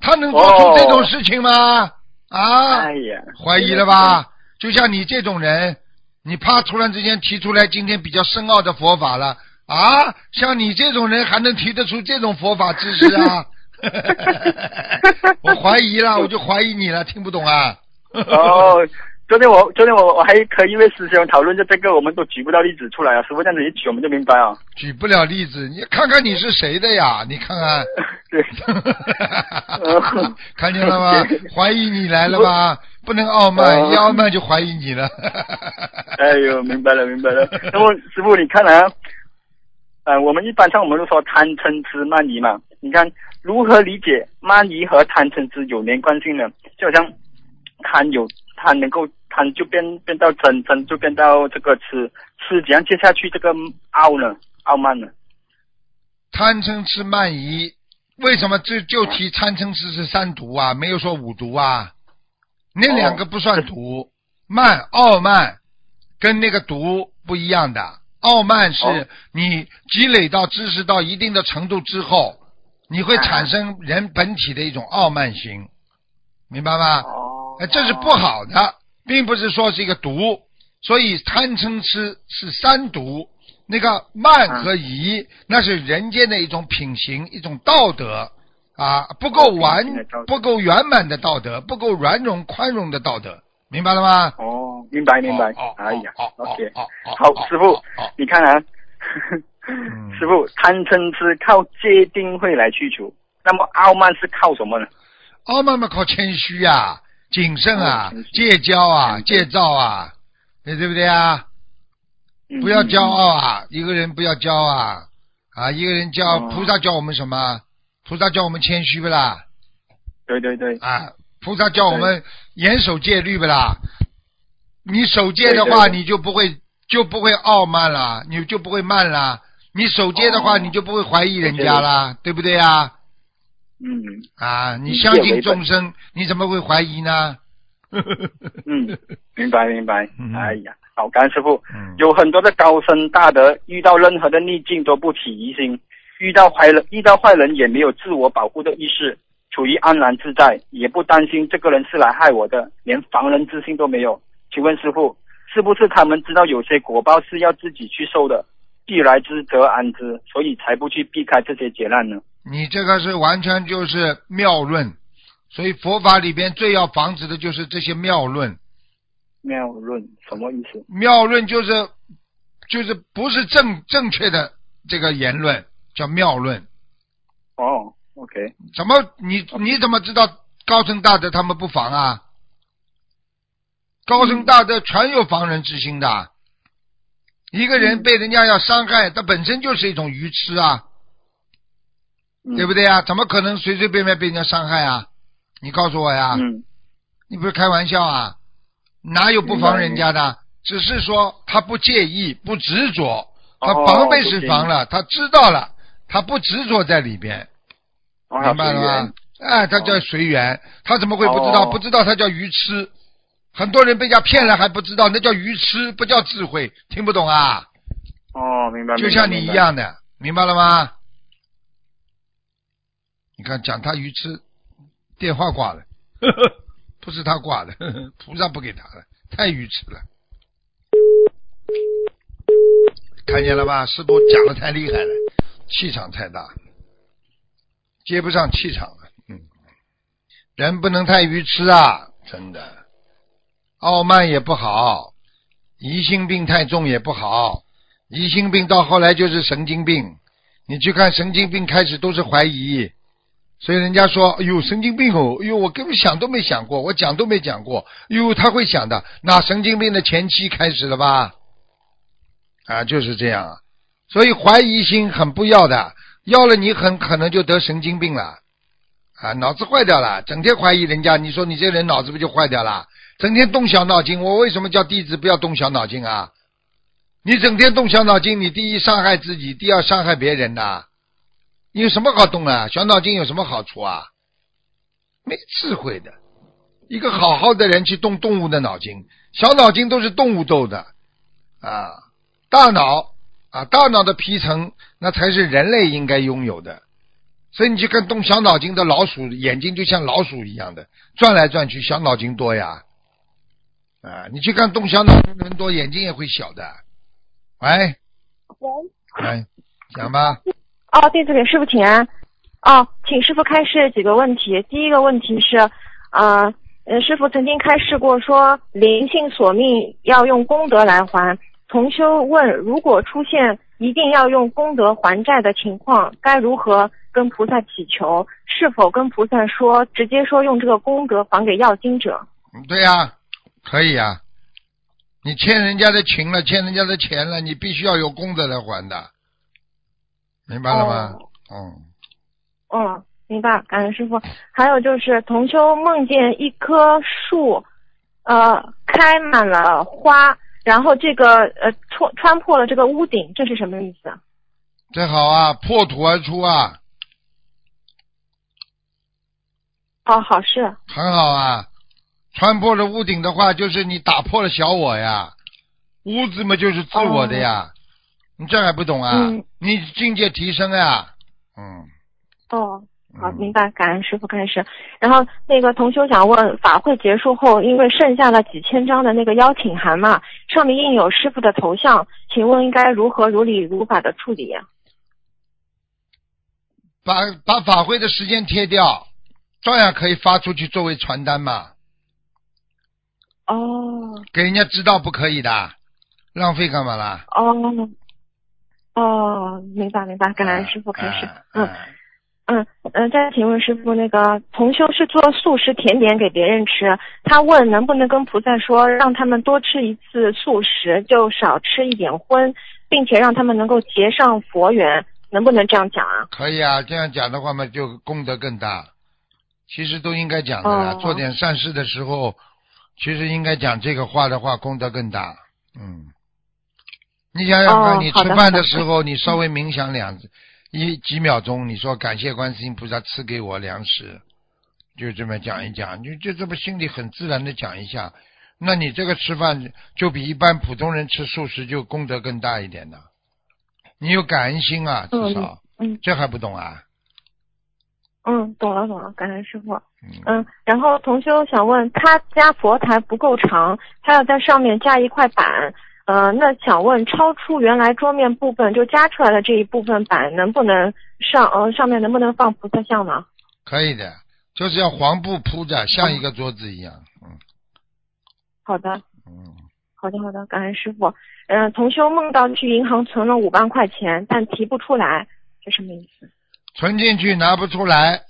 他能做出这种事情吗？啊，哎呀，怀疑了吧？就像你这种人，你怕突然之间提出来今天比较深奥的佛法了啊？像你这种人还能提得出这种佛法知识啊？我怀疑了，我就怀疑你了，听不懂啊？哦，昨天我昨天我我还和一位师兄讨论着这个，我们都举不到例子出来啊。师傅这样子一举，我们就明白啊。举不了例子，你看看你是谁的呀？你看看，对，看见了吗？怀疑你来了吧？不能傲慢，哦一傲慢就怀疑你了。哎呦，明白了明白了。那么师傅，你看啊，呃，我们一般上我们都说贪嗔痴慢疑嘛，你看如何理解慢疑和贪嗔痴有连贯性呢？就好像贪有贪能够贪就变变到嗔，嗔就变到这个痴，痴怎样接下去这个傲呢？傲慢呢？贪嗔痴慢疑，为什么这就提贪嗔痴是三毒啊？没有说五毒啊？那两个不算毒，慢傲慢跟那个毒不一样的。傲慢是哦。你积累到知识到一定的程度之后，你会产生人本体的一种傲慢心，明白吗？哦。哎，这是不好的，并不是说是一个毒，所以贪嗔痴是三毒。那个慢和疑，那是人间的一种品行，一种道德啊，不够完不够圆满的道德，不够圆融宽容的道德，明白了吗？哦，明白明白。哎呀好哦，师傅你看啊，嗯 师傅贪嗔痴靠戒定慧来去除，那么傲慢是靠什么呢？傲慢嘛靠谦虚呀、谨慎啊戒骄啊、戒躁啊，对对不对啊？嗯不要骄。傲啊！一个人不要骄啊！啊，一个人教哦菩萨教我们什么？菩萨教我们谦虚不啦？对对对，啊，菩萨叫我们严守戒律不啦？你守戒的话，你就不会就不会傲慢了，你就不会慢了。你守戒的话，哦你就不会怀疑人家啦，对不对啊？嗯啊，你相信众生，你怎么会怀疑呢？嗯，明白明白嗯。哎呀，好，甘师傅。嗯有很多的高僧大德，遇到任何的逆境都不起疑心，遇到坏人遇到坏人也没有自我保护的意识，处于安然自在，也不担心这个人是来害我的，连防人之心都没有。请问师傅，是不是他们知道有些果报是要自己去受的，既来之则安之，所以才不去避开这些劫难呢？你这个是完全就是妙论，所以佛法里边最要防止的就是这些妙论。妙论什么意思？妙论就是就是不是正正确的这个言论，叫妙论。哦，OK，怎么你你怎么知道高僧大德他们不防啊？高僧大德全有防人之心的。一个人被人家要伤害，他本身就是一种愚痴啊，嗯对不对啊？怎么可能随随便便被人家伤害啊？你告诉我呀，嗯你不是开玩笑啊？哪有不防人家的？只是说他不介意，不执着，他哦防备是防了，他知道了，他不执着在里边，哦明白了随缘吗？哎，他叫随缘，他怎么会不知道？哦不知道他叫愚痴。很多人被人家骗了还不知道，那叫愚痴，不叫智慧，听不懂啊？哦，明白。就像你一。样的，明白了吗？你看讲他愚痴，电话挂了，不是他挂的，菩萨不给他了，太愚痴了。看见了吧？师傅讲的太厉害了，气场太大，接不上气场了。嗯，人不能太愚痴啊，真的，傲慢也不好，疑心病太重也不好。疑心病到后来就是神经病，你去看神经病开始都是怀疑，所以人家说，哎呦神经病哦，哎呦我根本想都没想过，我讲都没讲过，哎呦他会想的，那神经病的前期开始了吧？啊，就是这样啊，所以怀疑心很不要的，要了你很可能就得神经病了，啊，脑子坏掉了，整天怀疑人家，你说你这人脑子不就坏掉了？整天动小脑筋，我为什么叫弟子不要动小脑筋啊？你整天动小脑筋，你第一伤害自己，第二伤害别人呐、你有什么好动啊？小脑筋有什么好处啊？没智慧的，一个好好的人去动动物的脑筋，小脑筋都是动物斗的啊，大脑啊，大脑的皮层那才是人类应该拥有的。所以你去看动小脑筋的老鼠，眼睛就像老鼠一样的转来转去，小脑筋多呀。啊，你去看动小脑筋的人多，眼睛也会小的。喂，喂，来讲吧。哦，弟子给师傅请安。哦，请师傅开示几个问题。第一个问题是，呃，呃，师傅曾经开示过说，灵性索命要用功德来还。同修问，如果出现一定要用功德还债的情况，该如何跟菩萨祈求？是否跟菩萨说，直接说用这个功德还给要经者？嗯对呀、可以呀、你欠人家的情了，欠人家的钱了，你必须要有功德来还的，明白了吗？嗯，嗯，明白，感恩师傅。还有就是，同修梦见一棵树，呃，开满了花，然后这个呃穿穿破了这个屋顶，这是什么意思啊？这好啊，破土而出啊，哦，好事。很好啊。穿破了屋顶的话，就是你打破了小我呀，屋子嘛就是自我的呀，你这还不懂啊？嗯你境界提升呀，嗯，哦，好，嗯明白，感恩师傅开始。然后那个同修想问，法会结束后，因为剩下了几千张的那个邀请函嘛，上面印有师傅的头像，请问应该如何如理如法的处理？把把法会的时间贴掉，照样可以发出去作为传单嘛。哦给人家知道不可以的，浪费干嘛啦？哦哦，明白明白，感恩师傅开始。嗯。嗯嗯，再请问师傅，那个同修是做素食甜点给别人吃，他问能不能跟菩萨说，让他们多吃一次素食，就少吃一点荤，并且让他们能够结上佛缘，能不能这样讲啊？可以啊，这样讲的话嘛，就功德更大。其实都应该讲的啦，哦做点善事的时候，其实应该讲这个话的话，功德更大。嗯，你想想看，哦你吃饭的时候，你稍微冥想两一几秒钟，你说感谢观世音菩萨赐给我粮食，就这么讲一讲，就就这么心里很自然的讲一下，那你这个吃饭就比一般普通人吃素食就功德更大一点的。你有感恩心啊，至少。嗯，这还不懂啊？嗯，懂了懂了，感恩师傅。嗯，嗯，然后同修想问，他家佛台不够长，他要在上面加一块板，呃，那想问超出原来桌面部分就加出来的这一部分板，能不能上呃上面能不能放菩萨像呢？可以的，就是要黄布铺着，像一个桌子一样。嗯好的，嗯，好的，好的，感恩师傅。嗯、同修梦到去银行存了五万块钱，但提不出来，这什么意思？存进去拿不出来，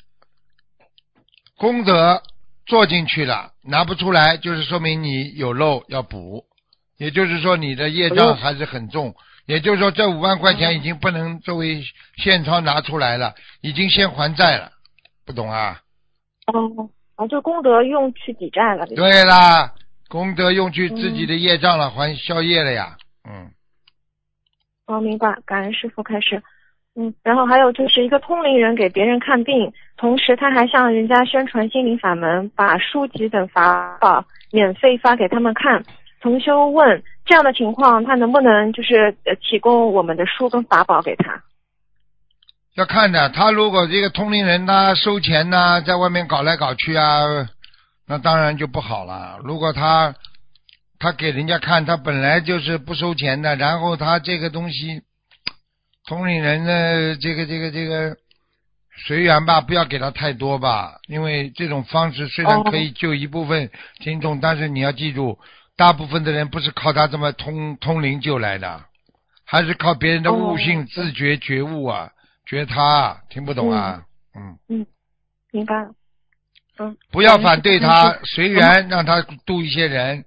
功德做进去了拿不出来，就是说明你有漏要补，也就是说你的业障还是很重。也就是说，这五万块钱已经不能作为现钞拿出来了，已经先还债了，不懂啊？哦，啊，就功德用去抵债了。对啦，功德用去自己的业障了，还消业了呀。嗯，哦，明白，感恩师傅开始。嗯，然后还有就是一个通灵人给别人看病，同时他还向人家宣传心灵法门，把书籍等法宝免费发给他们看。同修问，这样的情况他能不能就是呃提供我们的书跟法宝给他？要看的。他如果这个通灵人他收钱呐、在外面搞来搞去啊，那当然就不好了。如果他他给人家看，他本来就是不收钱的，然后他这个东西，通灵人的，这个这个这个随缘吧，不要给他太多吧，因为这种方式虽然可以救一部分听众，但是你要记住，大部分的人不是靠他这么通通灵就来的，还是靠别人的悟性、哦自觉、觉悟啊，觉他啊，听不懂啊？嗯嗯，明白了。嗯，不要反对他嗯，随缘让他度一些人，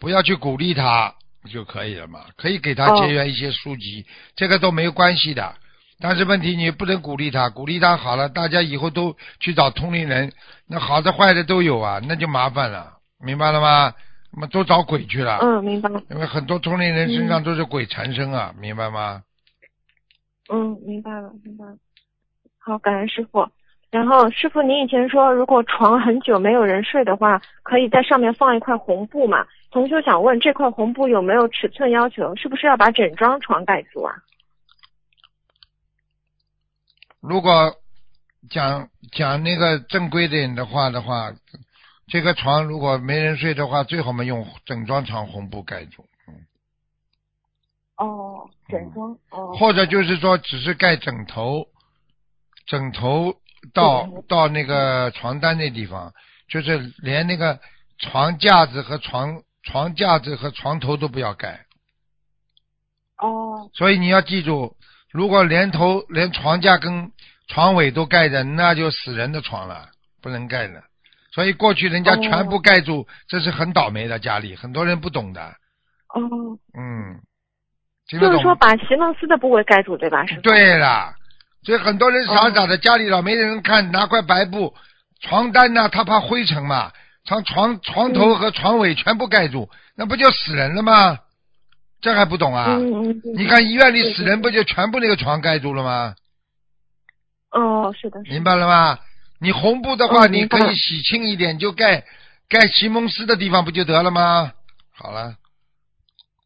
不要去鼓励他就可以了嘛。可以给他结缘一些书籍，这个都没有关系的。但是问题你不能鼓励他，鼓励他好了，大家以后都去找通灵人，那好的坏的都有啊，那就麻烦了，明白了吗？那么都找鬼去了，嗯，明白了。因为很多同龄人身上都是鬼缠身啊，明白吗？嗯，明白了，明白了。好，感恩师傅。然后师傅，您以前说，如果床很久没有人睡的话，可以在上面放一块红布嘛？同修想问，这块红布有没有尺寸要求？是不是要把整张床盖住啊？如果讲讲那个正规点的话的话，这个床如果没人睡的话，最好嘛用整装床红布盖住，哦，整装哦。或者就是说只是盖枕头，枕头到到那个床单那地方，就是连那个床架子和床床架子和床头都不要盖。哦。所以你要记住，如果连头连床架跟床尾都盖着，那就死人的床了，不能盖的。所以过去人家哦全部盖住，这是很倒霉的。家里很多人不懂的，哦，嗯，听得懂？就是说把席梦思的部位盖住，对吧？师傅。对了，所以很多人傻傻的，家里老没人看，拿块白布，床单呢，他怕灰尘嘛，床床床头和床尾全部盖住，那不就死人了吗？这还不懂啊？嗯嗯。嗯你看医院里死人不就全部那个床盖住了吗？哦，是的，是的。明白了吗？你红布的话，你可以洗清一点，就盖盖席梦思的地方不就得了吗？好了，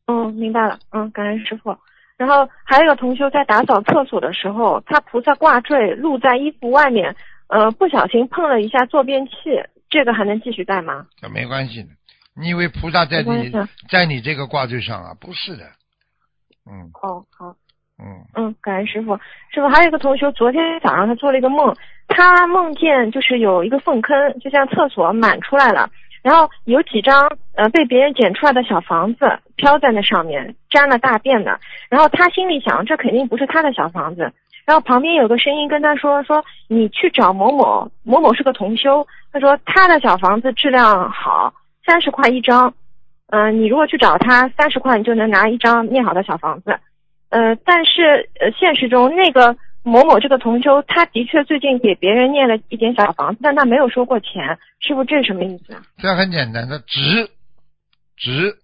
嗯，明白了。嗯，感恩师傅。然后还有一个同修在打扫厕所的时候，他菩萨挂坠露在衣服外面，呃，不小心碰了一下坐便器，这个还能继续戴吗？这没关系的。你以为菩萨在你在你这个挂坠上啊？不是的，嗯哦，好，嗯，嗯，感恩师傅。师傅，还有一个同学，昨天早上他做了一个梦，他梦见就是有一个粪坑，就像厕所满出来了，然后有几张呃被别人捡出来的小房子飘在那上面，沾了大便的。然后他心里想，这肯定不是他的小房子。然后旁边有个声音跟他说：“说你去找某某，某某是个同修，他说他的小房子质量好，三十块一张。嗯、你如果去找他，三十块你就能拿一张念好的小房子。呃，但是呃，现实中那个某某这个同修，他的确最近给别人念了一点小房子，但他没有收过钱，师傅这是什么意思啊？这很简单，它值值，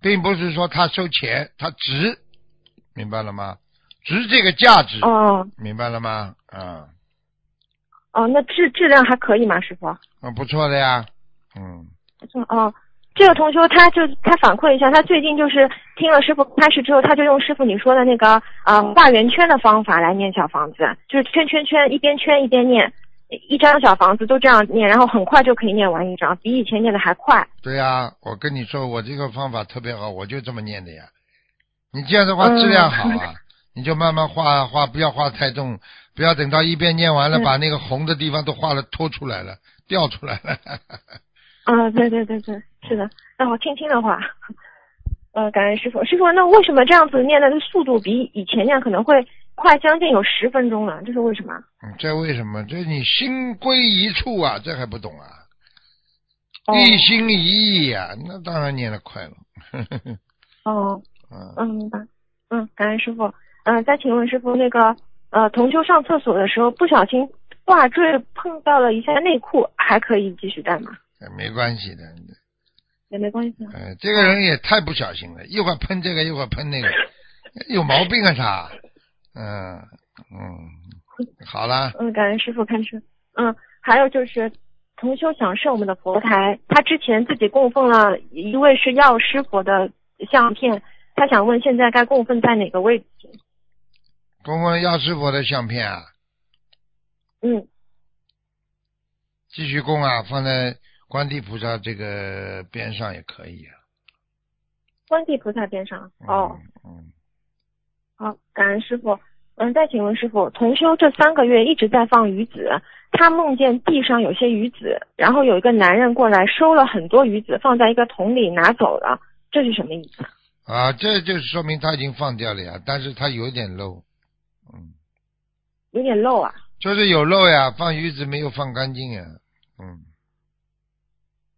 并不是说他收钱，他值，明白了吗？值这个价值，哦明白了吗？啊、哦，那质质量还可以吗，师傅？嗯，不错的呀，嗯，不错哦，这个同修他就他反馈一下，他最近就是听了师傅开始之后，他就用师傅你说的那个呃画圆圈的方法来念小房子，就是圈圈圈，一边圈一边念。一张小房子都这样念，然后很快就可以念完一张，比以前念的还快。对呀、我跟你说，我这个方法特别好，我就这么念的呀。你这样的话嗯质量好啊，你就慢慢画画，不要画太重，不要等到一边念完了，嗯把那个红的地方都画了拖出来了，掉出来了。啊，对对对对，是的，那我听听的话，呃，感恩师傅。师傅，那为什么这样子念的速度比以前念可能会快将近有十分钟呢？这是为什么？嗯这为什么？这你心归一处啊，这还不懂啊？哦一心一意啊、那当然念的快了。哦，嗯，嗯，明白。嗯，感恩师傅。嗯、再请问师傅，那个呃，同修上厕所的时候不小心挂坠碰到了一下内裤，还可以继续戴吗？没关系的。也没关系啊。呃，这个人也太不小心了，一会儿喷这个，一会儿喷那个，有毛病啊他。嗯嗯，好了，嗯，感恩师傅看车。嗯，还有就是，同修想设我们的佛台，他之前自己供奉了一位是药师佛的相片，他想问现在该供奉在哪个位置？供奉药师佛的相片啊，嗯，继续供啊，放在观地菩萨这个边上也可以啊。观地菩萨边上。哦，嗯，嗯，好，感恩师傅。嗯，再请问师傅，同修这三个月一直在放鱼子，他梦见地上有些鱼子，然后有一个男人过来收了很多鱼子，放在一个桶里拿走了，这是什么意思？啊，这就是说明他已经放掉了呀，但是他有点漏，嗯，有点漏啊。就是有漏呀，放鱼子没有放干净呀，嗯，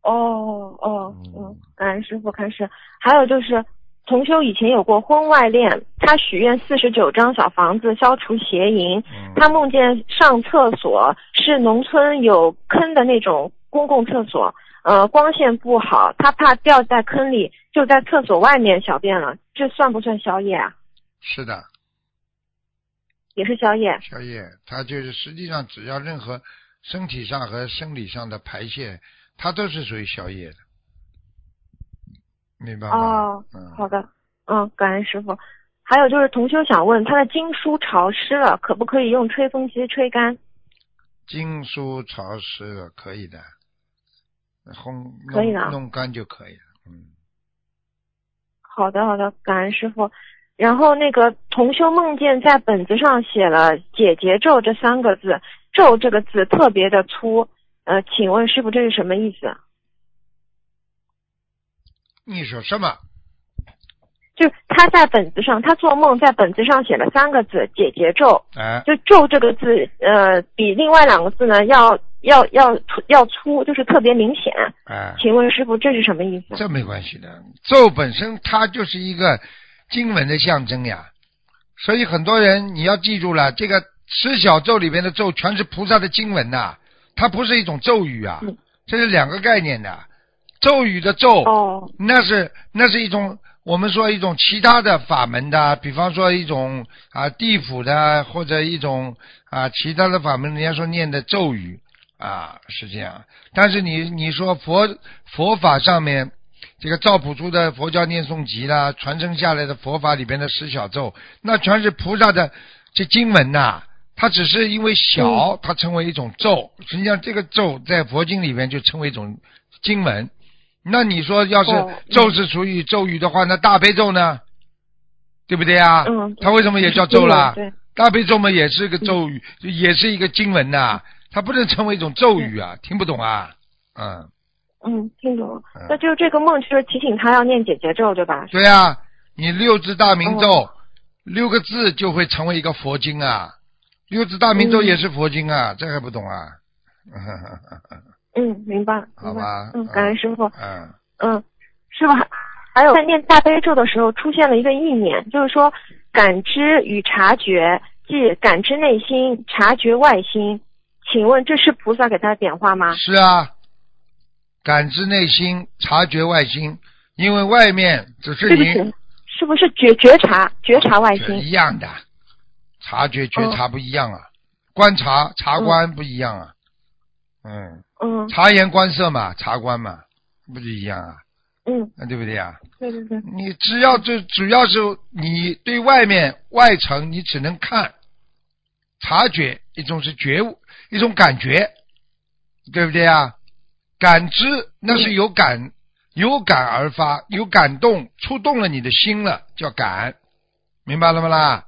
哦哦嗯嗯，感恩师傅开始。还有就是，同修以前有过婚外恋，他许愿四十九张小房子消除邪淫。嗯他梦见上厕所是农村有坑的那种公共厕所，呃，光线不好，他怕掉在坑里，就在厕所外面小便了。这算不算宵夜啊？是的，也是宵夜。宵夜，他就是实际上只要任何身体上和生理上的排泄，它都是属于宵夜的，明白吗？哦嗯，好的，嗯，感恩师傅。还有就是同修想问，他的经书潮湿了，可不可以用吹风机吹干？经书潮湿了，可以的，烘可以的弄弄干就可以了。嗯，好的，好的，感恩师傅。然后那个同修梦见在本子上写了“解结咒”这三个字，“咒”这个字特别的粗，呃，请问师傅这是什么意思？你说什么？就他在本子上，他做梦在本子上写了三个字“解结咒哎”，，就“咒”这个字，呃，比另外两个字呢要要要粗要粗，就是特别明显。哎，请问师傅这是什么意思？这没关系的，咒本身它就是一个经文的象征呀，所以很多人你要记住了，这个十小咒里边的咒全是菩萨的经文呐、它不是一种咒语啊嗯，这是两个概念的。咒语的咒，哦，那是那是一种我们说一种其他的法门的，比方说一种啊地府的或者一种啊其他的法门，人家说念的咒语啊是这样。但是你你说佛佛法上面这个赵朴初的佛教念诵集啦，传承下来的佛法里边的十小咒，那全是菩萨的这经文呐、它只是因为小，它称为一种咒。实际上，这个咒在佛经里面就称为一种经文。那你说，要是哦咒是属于咒语的话，那大悲咒呢？对不对啊？嗯它为什么也叫咒啦？对，大悲咒嘛，也是个咒语，也是一个经文呐、它不能称为一种咒语啊，听不懂啊？嗯，嗯，听懂。那就是这个梦，就是提醒他要念姐姐咒，对吧？对啊、你六字大明咒、哦六个字就会成为一个佛经啊，六字大明咒嗯也是佛经啊，这还不懂啊？嗯，明白，好吧。嗯，感恩师傅。嗯，嗯，师傅还还有在念大悲咒的时候出现了一个意念，就是说感知与察觉，即感知内心，察觉外心。请问这是菩萨给他的点化吗？是啊，感知内心，察觉外心，因为外面只是你对不起，是不是觉觉察觉察外心？一样的，察觉觉哦察不一样啊，观察察观不一样啊，嗯，嗯察言观色嘛，察观嘛，不是一样啊？嗯，那对不对啊？对对对，你只要就主要是你对外面外层，你只能看察觉，一种是觉悟，一种感觉，对不对啊？感知那是有感，有感而发，有感动，触动了你的心了，叫感，明白了吗啦？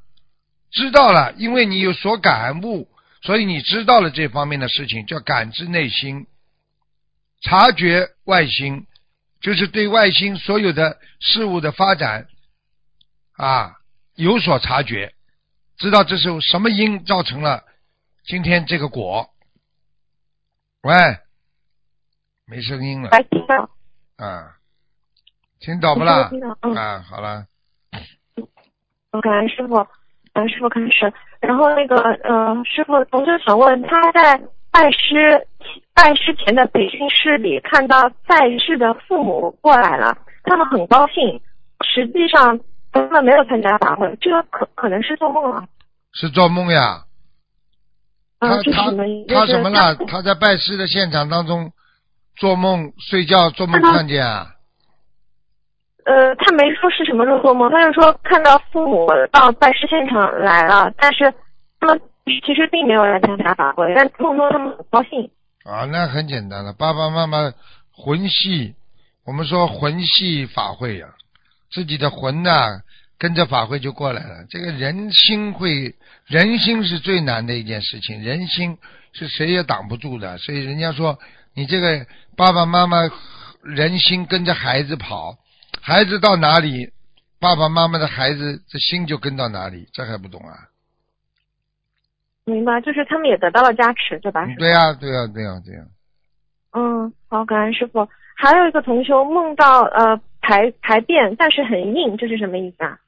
知道了，因为你有所感悟，所以你知道了这方面的事情，叫感知内心，察觉外心，就是对外心所有的事物的发展啊有所察觉，知道这是什么因造成了今天这个果。喂，没声音了。来听到，啊，听懂不啦？啊，好了，感恩师傅，感恩师傅开始。然后那个呃，师傅，同学想问，他在拜师拜师前的培训室里看到在世的父母过来了，他们很高兴，实际上他们没有参加法会，这个可可能是做梦啊。是做梦呀。他他？他什么了？他在拜师的现场当中做梦睡觉做梦看见啊？呃，他没说是什么时候做梦，他就说看到父母到拜师现场来了，但是他们其实并没有来参加法会，但梦中他们很高兴。啊，那很简单了，爸爸妈妈魂系，我们说魂系法会呀、自己的魂呐、跟着法会就过来了。这个人心会，人心是最难的一件事情，人心是谁也挡不住的。所以人家说，你这个爸爸妈妈人心跟着孩子跑，孩子到哪里，爸爸妈妈的孩子这心就跟到哪里，这还不懂啊？明白，就是他们也得到了加持，对吧？对呀、对呀、对呀、对呀、嗯，好，感恩师傅。还有一个同修梦到呃排排便，但是很硬，这是什么意思啊？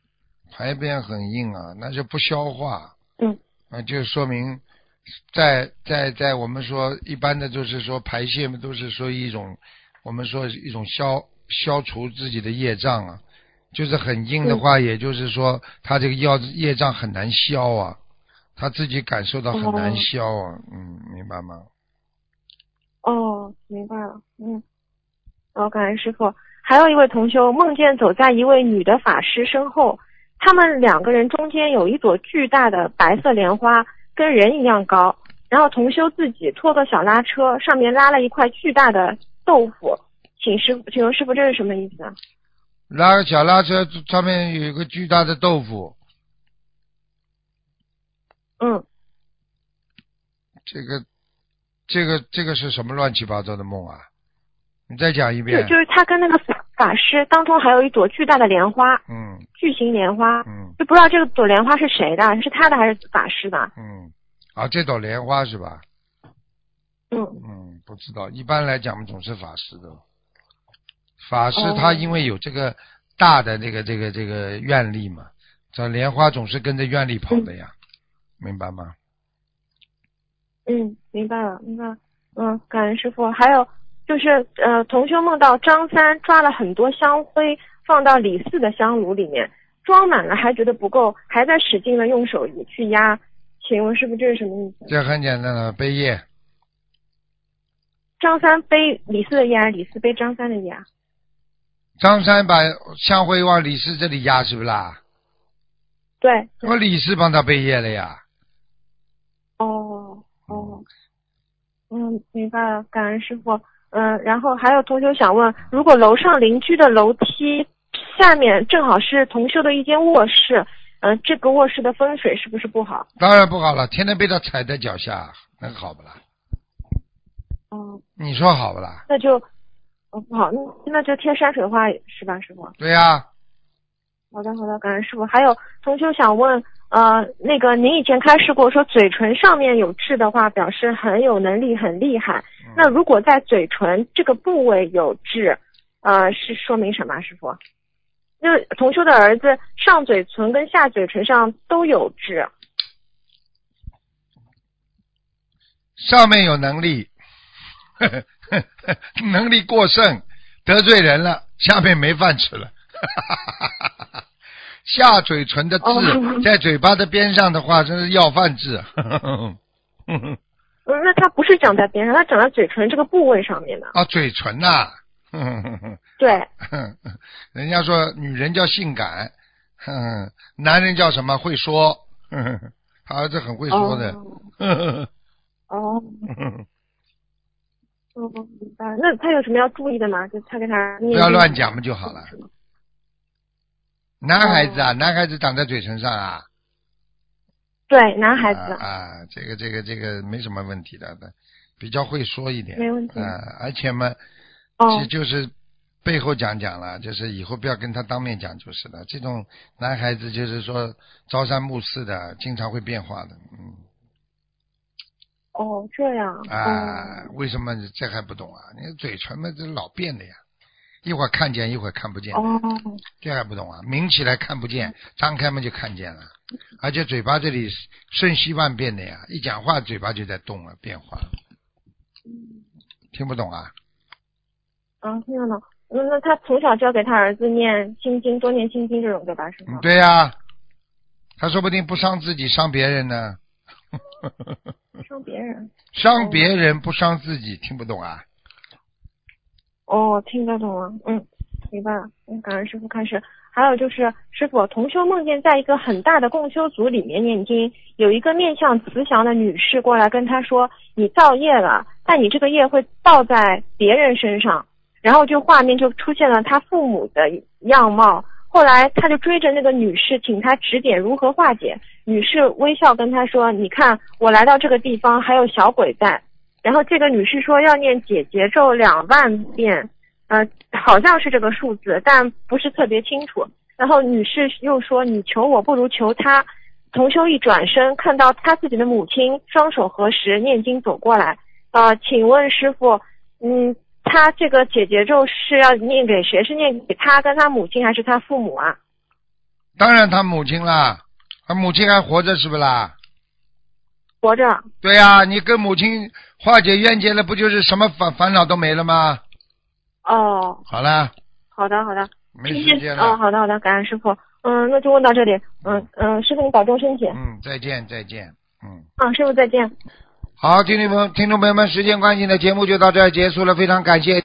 排便很硬啊，那就不消化。嗯。啊，就说明在在在我们说一般的就是说排泄嘛，都是说一种我们说一种消消除自己的业障啊。就是很硬的话，也就是说他这个药业障很难消啊，他自己感受到很难哦消啊。嗯，明白吗？哦，明白了，嗯，好，感恩师傅。还有一位同修梦见走在一位女的法师身后，他们两个人中间有一朵巨大的白色莲花，跟人一样高。然后同修自己拖个小拉车，上面拉了一块巨大的豆腐。请师傅，请问师傅这是什么意思啊？拉个小拉车上面有一个巨大的豆腐，嗯，这个这个这个是什么乱七八糟的梦啊？你再讲一就遍。就是他跟那个法法师当中还有一朵巨大的莲花，嗯巨型莲花，嗯就不知道这个朵莲花是谁的，是他的还是法师的？嗯，啊，这朵莲花是吧？嗯嗯，不知道，一般来讲我们总是法师的。法师哦他因为有这个大的这个这个这个愿力嘛，这莲花总是跟着愿力跑的呀，明白吗？嗯，明白了，明白了。嗯，感恩师傅。还有就是呃，同修梦到张三抓了很多香灰放到李四的香炉里面，装满了还觉得不够，还在使劲的用手去压。请问师傅这是什么意思？这很简单的背业，张三背李四的业，还是李四背张三的业啊？张三把香灰往李四这里压，是不是啦？对。我李四帮他背业了呀。哦哦，嗯，明白了，感恩师傅。嗯，然后还有同学想问，如果楼上邻居的楼梯下面正好是同修的一间卧室，嗯、这个卧室的风水是不是不好？当然不好了，天天被他踩在脚下，那好不啦？嗯，你说好不啦？那就哦不好，那那就贴山水画是吧，师傅？对呀、好的好的，感恩师傅。还有同修想问，呃，那个您以前开示过说嘴唇上面有痣的话，表示很有能力很厉害。嗯那如果在嘴唇这个部位有痣，呃，是说明什么，师傅？就是同修的儿子上嘴唇跟下嘴唇上都有痣。上面有能力，能力过剩，得罪人了，下面没饭吃了。下嘴唇的痣、哦在嘴巴的边上的话，真是要饭痣。嗯，那它不是长在边上，它长在嘴唇这个部位上面的。啊，嘴唇呐、对，人家说女人叫性感，男人叫什么会说，他儿子很会说的。哦哦，哦，明白。那他有什么要注意的吗？就他跟他不要乱讲嘛就好了。男孩子啊，男孩子长在嘴唇上啊。对，男孩子。啊，这个这个这个没什么问题的，比较会说一点。没问题。啊，而且嘛，其实，就是背后讲讲了，就是以后不要跟他当面讲就是了。这种男孩子就是说朝三暮四的，经常会变化的，嗯。哦，这样。啊，为什么这还不懂啊？你嘴唇嘛，这老变的呀，一会儿看见，一会儿看不见。哦。这还不懂啊？抿起来看不见，张开嘛就看见了。而且嘴巴这里瞬息万变的呀，一讲话嘴巴就在动了，变化。听不懂啊？啊，听得懂。那那他从小教给他儿子念心经，多念心经这种对吧？是吗？对呀，他说不定不伤自己，伤别人呢。伤别人。伤别人不伤自己，听不懂啊？哦，听得懂了，嗯，明白了。嗯，感恩师傅开始。还有就是，师傅同修梦见在一个很大的共修组里面念经，有一个面相慈祥的女士过来跟他说：“你造业了，但你这个业会报在别人身上。”然后就画面就出现了他父母的样貌。后来他就追着那个女士，请她指点如何化解。女士微笑跟他说：“你看，我来到这个地方还有小鬼在。”然后这个女士说要念解结咒两万遍。呃，好像是这个数字，但不是特别清楚。然后女士又说：“你求我不如求他。”同修一转身，看到他自己的母亲双手合十念经走过来。啊，请问师傅，嗯，他这个解结咒是要念给谁？是念给他跟他母亲，还是他父母啊？当然他母亲啦，他母亲还活着是不啦？活着。对呀，你跟母亲化解冤结了，不就是什么烦烦恼都没了吗？哦，好了，好的好的，没时间了。哦，好的好的，感恩师傅。嗯，那就问到这里。嗯嗯，师傅你保重身体。嗯，再见再见。嗯。啊，师傅再见。好，听众朋听众朋友们，时间关系呢，节目就到这儿结束了，非常感谢。